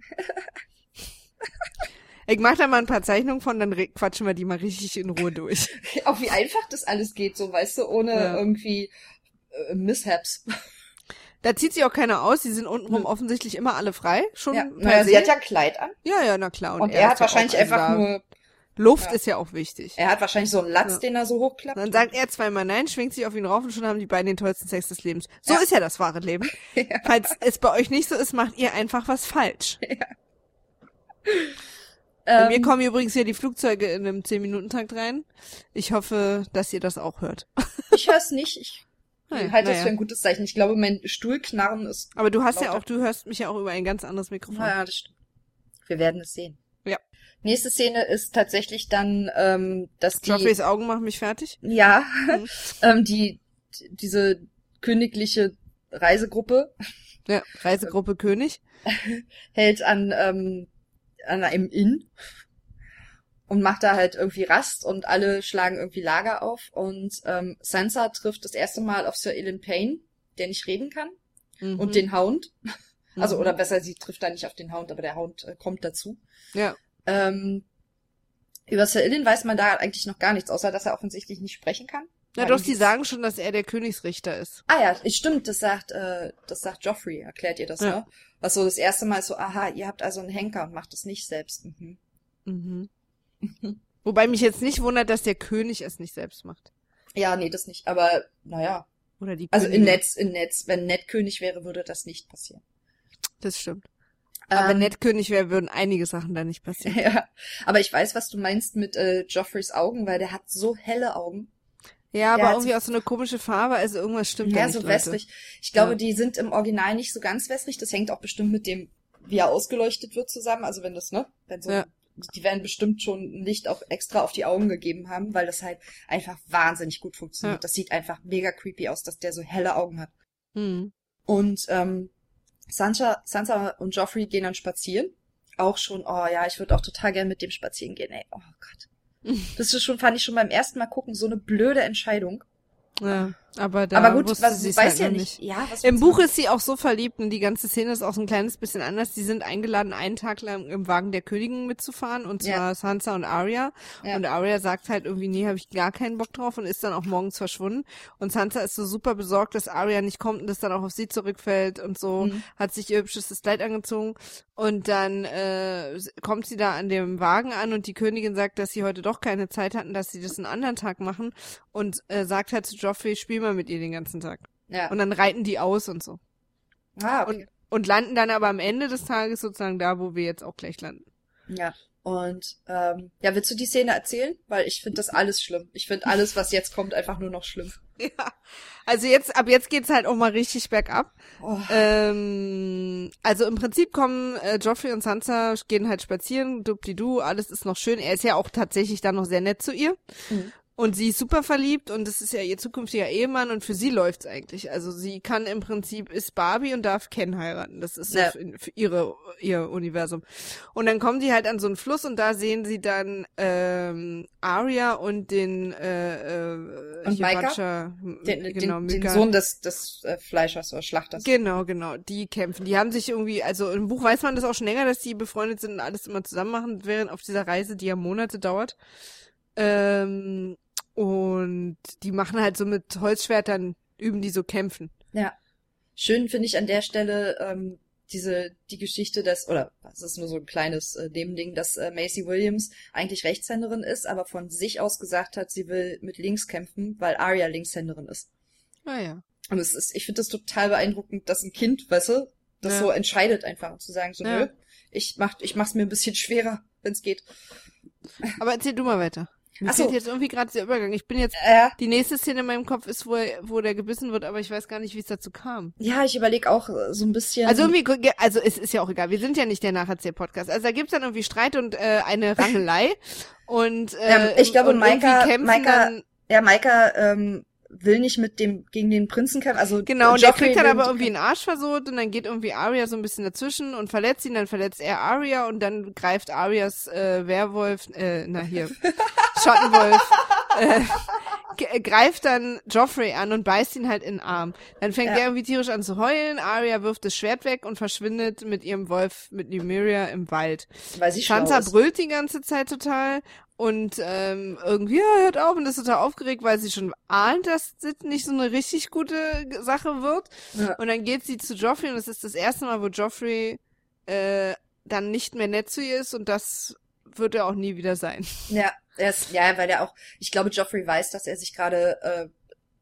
ich mach da mal ein paar Zeichnungen von, dann quatschen wir die mal richtig in Ruhe durch. Auch wie einfach das alles geht, so, weißt du, ohne Ja. irgendwie äh, Mishaps. Da zieht sich auch keiner aus, die sind untenrum Nö. offensichtlich immer alle frei. Schon Ja, naja, sie hat ja ein Kleid an ja, ja, na klar. und, er, hat ist ja wahrscheinlich auch, also einfach nur, Luft ja. ist ja auch wichtig. er hat wahrscheinlich so einen Latz, Ja. den er so hochklappt. Dann sagt er zweimal nein, schwingt sich auf ihn rauf und schon haben die beiden den tollsten Sex des Lebens. So Ja. ist ja das wahre Leben. Ja. Falls es bei euch nicht so ist, macht ihr einfach was falsch. Bei mir Ähm, kommen übrigens hier die Flugzeuge in einem 10-Minuten-Takt rein. Ich hoffe, dass ihr das auch hört. ich höre es nicht, ich Naja, halte das naja. für ein gutes Zeichen. Ich glaube, mein Stuhlknarren ist, Aber du hast ja Lauter. auch, du hörst mich ja auch über ein ganz anderes Mikrofon. naja, das stimmt. Wir werden es sehen. Ja. Nächste Szene ist tatsächlich dann, ähm, dass die, Joffreys Augen machen mich fertig. ja, Mhm. ähm, die, diese königliche Reisegruppe Ja, Reisegruppe König. hält an, ähm, an einem Inn und macht da halt irgendwie Rast und alle schlagen irgendwie Lager auf und ähm, Sansa trifft das erste Mal auf Sir Ilan Payne, der nicht reden kann, Mhm. und den Hound. Also, Mhm. oder besser, sie trifft da nicht auf den Hound, aber der Hound äh, kommt dazu. Ja. Ähm, über Sir Ilan weiß man da eigentlich noch gar nichts, außer dass er offensichtlich nicht sprechen kann. Na doch, die das- sagen schon, dass er der Königsrichter ist. Ah ja, stimmt, das sagt, äh, das sagt Joffrey, erklärt ihr das, Ja. ne? Was so das erste Mal so, aha, ihr habt also einen Henker und macht es nicht selbst. Mhm. Mhm. Wobei mich jetzt nicht wundert, dass der König es nicht selbst macht. Ja, nee, das nicht. Aber naja. Oder die Also in Königin. Netz, in Netz, wenn Ned König wäre, würde das nicht passieren. Das stimmt. Aber wenn Ähm, Ned König wäre, würden einige Sachen da nicht passieren. Ja, aber ich weiß, was du meinst mit äh, Joffreys Augen, weil der hat so helle Augen. Ja, Der aber irgendwie so- auch so eine komische Farbe, also irgendwas stimmt da ja, nicht, so Leute. wässrig. Ich glaube, Ja. die sind im Original nicht so ganz wässrig. Das hängt auch bestimmt mit dem, wie er ausgeleuchtet wird zusammen. Also wenn das, ne? Wenn so, Ja. die werden bestimmt schon Licht auch extra auf die Augen gegeben haben, weil das halt einfach wahnsinnig gut funktioniert. Ja. Das sieht einfach mega creepy aus, dass der so helle Augen hat. Hm. Und ähm, Sansa, Sansa und Joffrey gehen dann spazieren. Auch schon, oh ja, ich würde auch total gern mit dem spazieren gehen, ey. Oh Gott. Das ist schon, fand ich schon beim ersten Mal gucken, so eine blöde Entscheidung. Ja, aber da Aber gut, was, sie weiß halt ja noch nicht. Ja, Im Buch ist sie auch so verliebt und die ganze Szene ist auch so ein kleines bisschen anders. Die sind eingeladen, einen Tag lang im Wagen der Königin mitzufahren und zwar Ja. Sansa und Arya. Ja. Und Arya sagt halt irgendwie, nee, habe ich gar keinen Bock drauf und ist dann auch morgens verschwunden. Und Sansa ist so super besorgt, dass Arya nicht kommt und das dann auch auf sie zurückfällt und so. Mhm. Hat sich ihr hübsches Kleid angezogen und dann äh, kommt sie da an dem Wagen an und die Königin sagt, dass sie heute doch keine Zeit hatten, dass sie das einen anderen Tag machen und äh, sagt halt zu Joffrey, spiel mal mit ihr den ganzen Tag. Ja. Und dann reiten die aus und so. ah, okay. Und, und landen dann aber am Ende des Tages sozusagen da, wo wir jetzt auch gleich landen. Ja. Und ähm, ja, willst du die Szene erzählen? Weil ich finde das alles schlimm. Ich finde alles, was jetzt kommt, einfach nur noch schlimm. Ja. Also jetzt, ab jetzt geht's halt auch mal richtig bergab. Oh. Ähm, also im Prinzip kommen äh, Joffrey und Sansa gehen halt spazieren, dubdi-du, alles ist noch schön. Er ist ja auch tatsächlich dann noch sehr nett zu ihr. Mhm. Und sie ist super verliebt und das ist ja ihr zukünftiger Ehemann und für sie läuft's eigentlich. Also sie kann im Prinzip, ist Barbie und darf Ken heiraten. Das ist Ja. für, ihre, ihr Universum. Und dann kommen die halt an so einen Fluss und da sehen sie dann ähm, Arya und den äh, äh, Und? Butcher, Den, genau, den, den. Sohn des, des äh, Fleischers oder Schlachters. Genau, genau, die kämpfen. Die haben sich irgendwie, also im Buch weiß man das auch schon länger, dass die befreundet sind und alles immer zusammen machen, während auf dieser Reise, die ja Monate dauert. Ähm, und die machen halt so mit Holzschwertern, üben die so kämpfen. Ja. Schön finde ich an der Stelle ähm, diese die Geschichte, dass oder es ist nur so ein kleines äh, Nebending, dass äh, Macy Williams eigentlich Rechtshänderin ist, aber von sich aus gesagt hat, sie will mit links kämpfen, weil Arya Linkshänderin ist. Ah ja. Und es ist, ich finde das total beeindruckend, dass ein Kind, weißt du, das Ja. so entscheidet einfach zu sagen, so Ja. nö, ich mach ich mach's mir ein bisschen schwerer, wenn es geht. Aber erzähl du mal weiter. Mir Ach so. fehlt jetzt irgendwie gerade der Übergang. Ich bin jetzt, Äh, die nächste Szene in meinem Kopf ist, wo, er, wo der gebissen wird, aber ich weiß gar nicht, wie es dazu kam. ja, ich überlege auch so ein bisschen. Also irgendwie, also es ist ja auch egal, wir sind ja nicht der Nacherzähl-Podcast. Also da gibt's dann irgendwie Streit und äh, eine Rangelei. und äh, Ja, ich glaube, und Maika- Maika- ja, Maika ähm, will nicht mit dem gegen den Prinzen kämpfen. Also Genau, und der Joffrey kriegt dann aber irgendwie einen Arsch versohlt und dann geht irgendwie Arya so ein bisschen dazwischen und verletzt ihn, dann verletzt er Arya und dann greift Arias äh, Werwolf, äh, na hier, Schattenwolf, äh, greift dann Joffrey an und beißt ihn halt in den Arm. Dann fängt Ja. er irgendwie tierisch an zu heulen, Arya wirft das Schwert weg und verschwindet mit ihrem Wolf, mit Nymeria im Wald. weil sie Sansa brüllt die ganze Zeit total und ähm, irgendwie ja, hört auf und ist total aufgeregt, weil sie schon ahnt, dass das nicht so eine richtig gute Sache wird. Ja. Und dann geht sie zu Joffrey und es ist das erste Mal, wo Joffrey äh, dann nicht mehr nett zu ihr ist und das wird er auch nie wieder sein. Ja, er ist, ja, weil er auch, ich glaube, Joffrey weiß, dass er sich gerade, äh,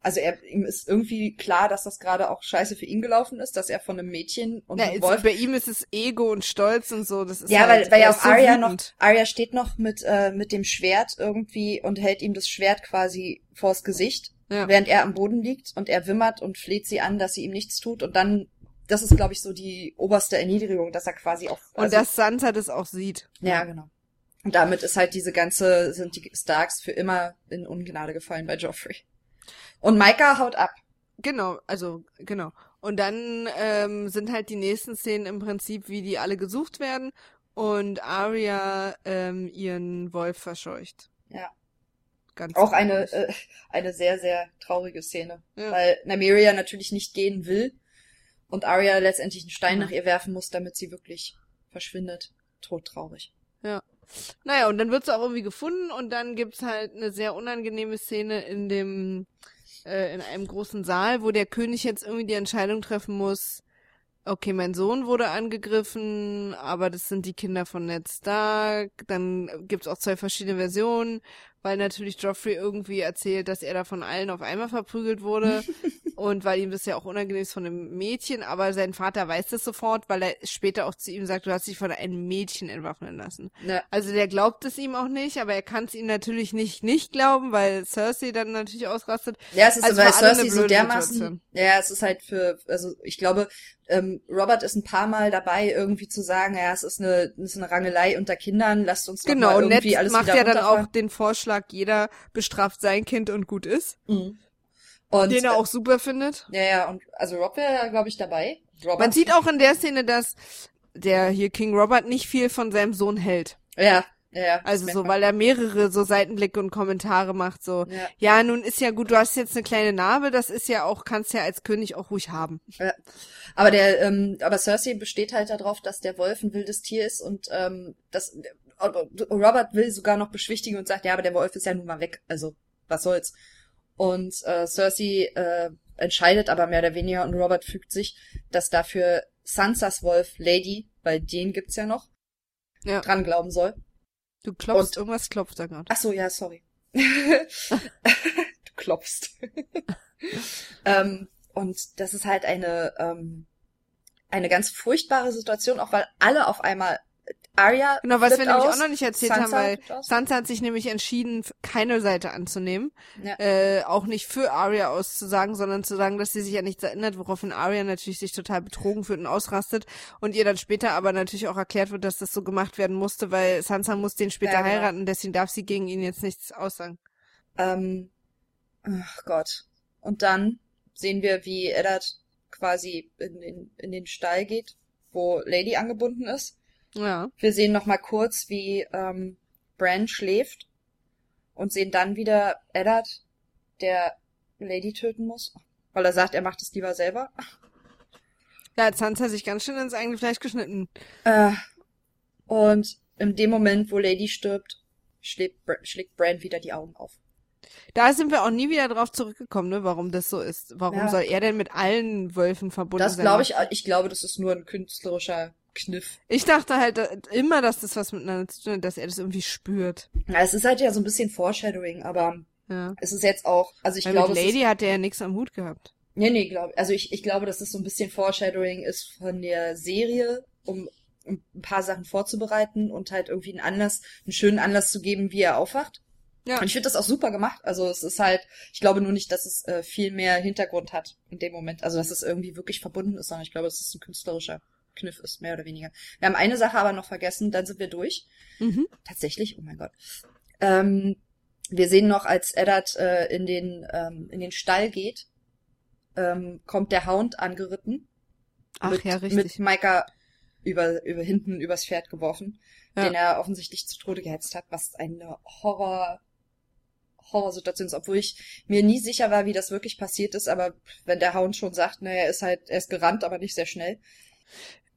also er, ihm ist irgendwie klar, dass das gerade auch scheiße für ihn gelaufen ist, dass er von einem Mädchen und Ja, einem es, Wolf. bei ihm ist es Ego und Stolz und so. Das ist Ja, halt, weil, weil er ja auch so Arya noch, wütend. Arya steht noch mit, äh, mit dem Schwert irgendwie und hält ihm das Schwert quasi vors Gesicht, Ja. während er am Boden liegt und er wimmert und fleht sie an, dass sie ihm nichts tut und dann, das ist, glaube ich, so die oberste Erniedrigung, dass er quasi auch, Und also, dass Sansa das auch sieht. ja, genau. Und damit ist halt diese ganze, sind die Starks für immer in Ungnade gefallen bei Joffrey. Und Micah haut ab. Genau, also genau. Und dann ähm, sind halt die nächsten Szenen im Prinzip, wie die alle gesucht werden und Arya ähm, ihren Wolf verscheucht. Ja. Ganz Auch eine, äh, eine sehr, sehr traurige Szene. Ja. Weil Nymeria natürlich nicht gehen will und Arya letztendlich einen Stein Ja. nach ihr werfen muss, damit sie wirklich verschwindet. Todtraurig. Naja, und dann wird sie auch irgendwie gefunden und dann gibt's halt eine sehr unangenehme Szene in dem, äh, in einem großen Saal, wo der König jetzt irgendwie die Entscheidung treffen muss, okay, mein Sohn wurde angegriffen, aber das sind die Kinder von Ned Stark. Dann gibt's auch zwei verschiedene Versionen, weil natürlich Joffrey irgendwie erzählt, dass er da von allen auf einmal verprügelt wurde und weil ihm das ja auch unangenehm ist von einem Mädchen, aber sein Vater weiß das sofort, weil er später auch zu ihm sagt, du hast dich von einem Mädchen entwaffnen lassen. Ja. Also der glaubt es ihm auch nicht, aber er kann es ihm natürlich nicht nicht glauben, weil Cersei dann natürlich ausrastet. Ja, es ist Also weil Cersei so dermaßen. Situation. Ja, es ist halt für, also ich glaube, ähm, Robert ist ein paar Mal dabei, irgendwie zu sagen, ja, es ist eine, es ist eine Rangelei unter Kindern, lasst uns Genau, mal Ned irgendwie alles macht ja dann auch den Vorschlag, jeder bestraft sein Kind und gut ist, Mhm. Und den er auch super findet. Ja, ja, und also Rob wäre, glaube ich, dabei. Robert. Man sieht auch in der Szene, dass der hier King Robert nicht viel von seinem Sohn hält. Ja, ja, Also so, weil er mehrere so Seitenblicke und Kommentare macht, so, Ja. ja, nun ist ja gut, du hast jetzt eine kleine Narbe, das ist ja auch, kannst ja als König auch ruhig haben. Ja. Aber der, ähm, aber Cersei besteht halt darauf, dass der Wolf ein wildes Tier ist und ähm, das Robert will sogar noch beschwichtigen und sagt, ja, aber der Wolf ist ja nun mal weg, also was soll's. Und äh, Cersei äh, entscheidet aber mehr oder weniger und Robert fügt sich, dass dafür Sansas Wolf Lady, weil den gibt's ja noch, Ja. dran glauben soll. Du klopfst, Und- irgendwas klopft da gerade. Ach so, ja, sorry. du klopfst. ähm, und das ist halt eine, ähm, eine ganz furchtbare Situation, auch weil alle auf einmal Arya Genau, was wir nämlich aus, auch noch nicht erzählt Sansa haben, weil. Sansa hat sich nämlich entschieden, keine Seite anzunehmen. Ja. Äh, auch nicht für Arya auszusagen, sondern zu sagen, dass sie sich an nichts erinnert, woraufhin Arya natürlich sich total betrogen fühlt und ausrastet. Und ihr dann später aber natürlich auch erklärt wird, dass das so gemacht werden musste, weil Sansa muss den später Ja, genau. heiraten, deswegen darf sie gegen ihn jetzt nichts aussagen. Ähm, ach Gott. Und dann sehen wir, wie Eddard quasi in den, in den Stall geht, wo Lady angebunden ist. Ja. Wir sehen noch mal kurz, wie ähm, Bran schläft und sehen dann wieder Eddard, der Lady töten muss, weil er sagt, er macht es lieber selber. Da hat Sansa sich ganz schön ins eigene Fleisch geschnitten. Äh, und in dem Moment, wo Lady stirbt, schlägt, Br schlägt Bran wieder die Augen auf. Da sind wir auch nie wieder drauf zurückgekommen, ne, warum das so ist. Warum Ja. soll er denn mit allen Wölfen verbunden Das sein? glaube ich, ich glaube, das ist nur ein künstlerischer Kniff. Ich dachte halt äh, immer, dass das was miteinander zu tun hat, dass er das irgendwie spürt. Ja, es ist halt ja so ein bisschen Foreshadowing, aber Ja. es ist jetzt auch, also ich Weil glaube, mit Lady ist, hat er ja nichts am Hut gehabt. nee, nee, glaub, also ich, ich glaube, dass es so ein bisschen Foreshadowing ist von der Serie, um, um ein paar Sachen vorzubereiten und halt irgendwie einen Anlass, einen schönen Anlass zu geben, wie er aufwacht. Ja. Und ich finde das auch super gemacht. Also es ist halt, ich glaube nur nicht, dass es äh, viel mehr Hintergrund hat in dem Moment. Also dass es irgendwie wirklich verbunden ist, sondern ich glaube, es ein künstlerischer Kniff ist, mehr oder weniger. Wir haben eine Sache aber noch vergessen, dann sind wir durch. Mhm. Tatsächlich, oh mein Gott. Ähm, wir sehen noch, als Eddard äh, in den ähm, in den Stall geht, ähm, kommt der Hound angeritten. Ach mit, ja, Mit richtig. Micah über, über hinten übers Pferd geworfen, Ja. den er offensichtlich zu Tode gehetzt hat, was eine Horror Horrorsituation ist, obwohl ich mir nie sicher war, wie das wirklich passiert ist, aber wenn der Hound schon sagt, naja, er ist halt, er ist gerannt, aber nicht sehr schnell.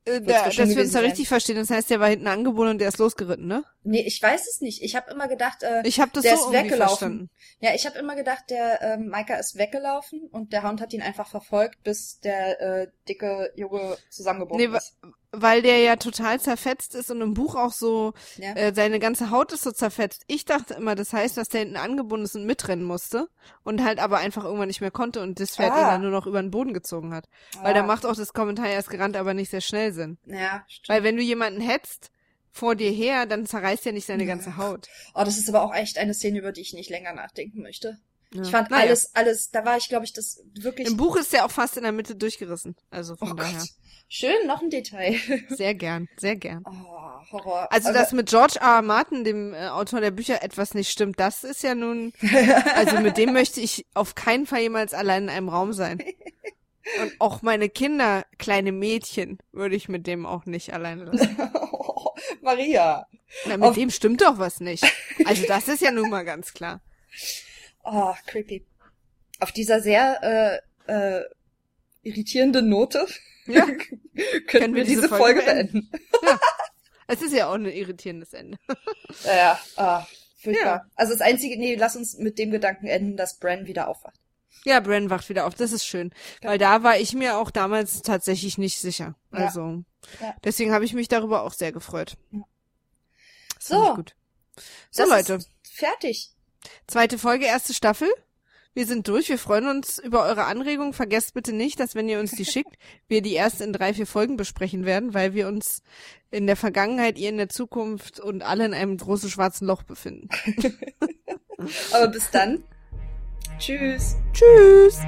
Äh, da, dass wir uns da richtig verstehen. Das heißt, der war hinten angebunden und der ist losgeritten, ne? Nee, ich weiß es nicht. Ich habe immer gedacht, äh, Ich habe das Der so ist weggelaufen. verstanden. Ja, ich habe immer gedacht, der ähm, Micah ist weggelaufen und der Hound hat ihn einfach verfolgt, bis der äh, dicke Junge zusammengebrochen Nee, ist. Weil der ja total zerfetzt ist und im Buch auch so, Ja. äh, seine ganze Haut ist so zerfetzt. Ich dachte immer, das heißt, dass der hinten angebunden ist und mitrennen musste und halt aber einfach irgendwann nicht mehr konnte und das Pferd Ah. ihn dann nur noch über den Boden gezogen hat. Weil da Ah. macht auch das Kommentar erst gerannt, aber nicht sehr schnell Sinn. Ja, stimmt. Weil wenn du jemanden hetzt vor dir her, dann zerreißt ja nicht seine ganze Haut. Oh, das ist aber auch echt eine Szene, über die ich nicht länger nachdenken möchte. Ja. Ich fand Naja. alles, alles, da war ich, glaube ich, das wirklich. Im Buch ist der auch fast in der Mitte durchgerissen. Also oh von daher. Gott. Schön, noch ein Detail. Sehr gern, sehr gern. Oh, Horror. Also, Aber- dass mit George R. R. Martin, dem äh, Autor der Bücher, etwas nicht stimmt, das ist ja nun, also mit dem möchte ich auf keinen Fall jemals allein in einem Raum sein. Und auch meine Kinder, kleine Mädchen, würde ich mit dem auch nicht alleine lassen. Maria. Na, mit Auf- dem stimmt doch was nicht. Also das ist ja nun mal ganz klar. Oh, creepy. Auf dieser sehr äh, äh, irritierenden Note Ja. können wir diese Folge beenden. Es ist ja auch ein irritierendes Ende. Ja, ja. Ah, furchtbar. Ja. Also das einzige, nee, lass uns mit dem Gedanken enden, dass Bran wieder aufwacht. Ja, Bran wacht wieder auf, das ist schön. Weil da war ich mir auch damals tatsächlich nicht sicher. Ja. Also, Ja. deswegen habe ich mich darüber auch sehr gefreut. So. So, Das Leute. Ist fertig. Zweite Folge, erste Staffel. Wir sind durch. Wir freuen uns über eure Anregungen. Vergesst bitte nicht, dass wenn ihr uns die schickt, wir die erst in drei, vier Folgen besprechen werden, weil wir uns in der Vergangenheit, ihr in der Zukunft und alle in einem großen schwarzen Loch befinden. Aber bis dann. Tschüss. Tschüss!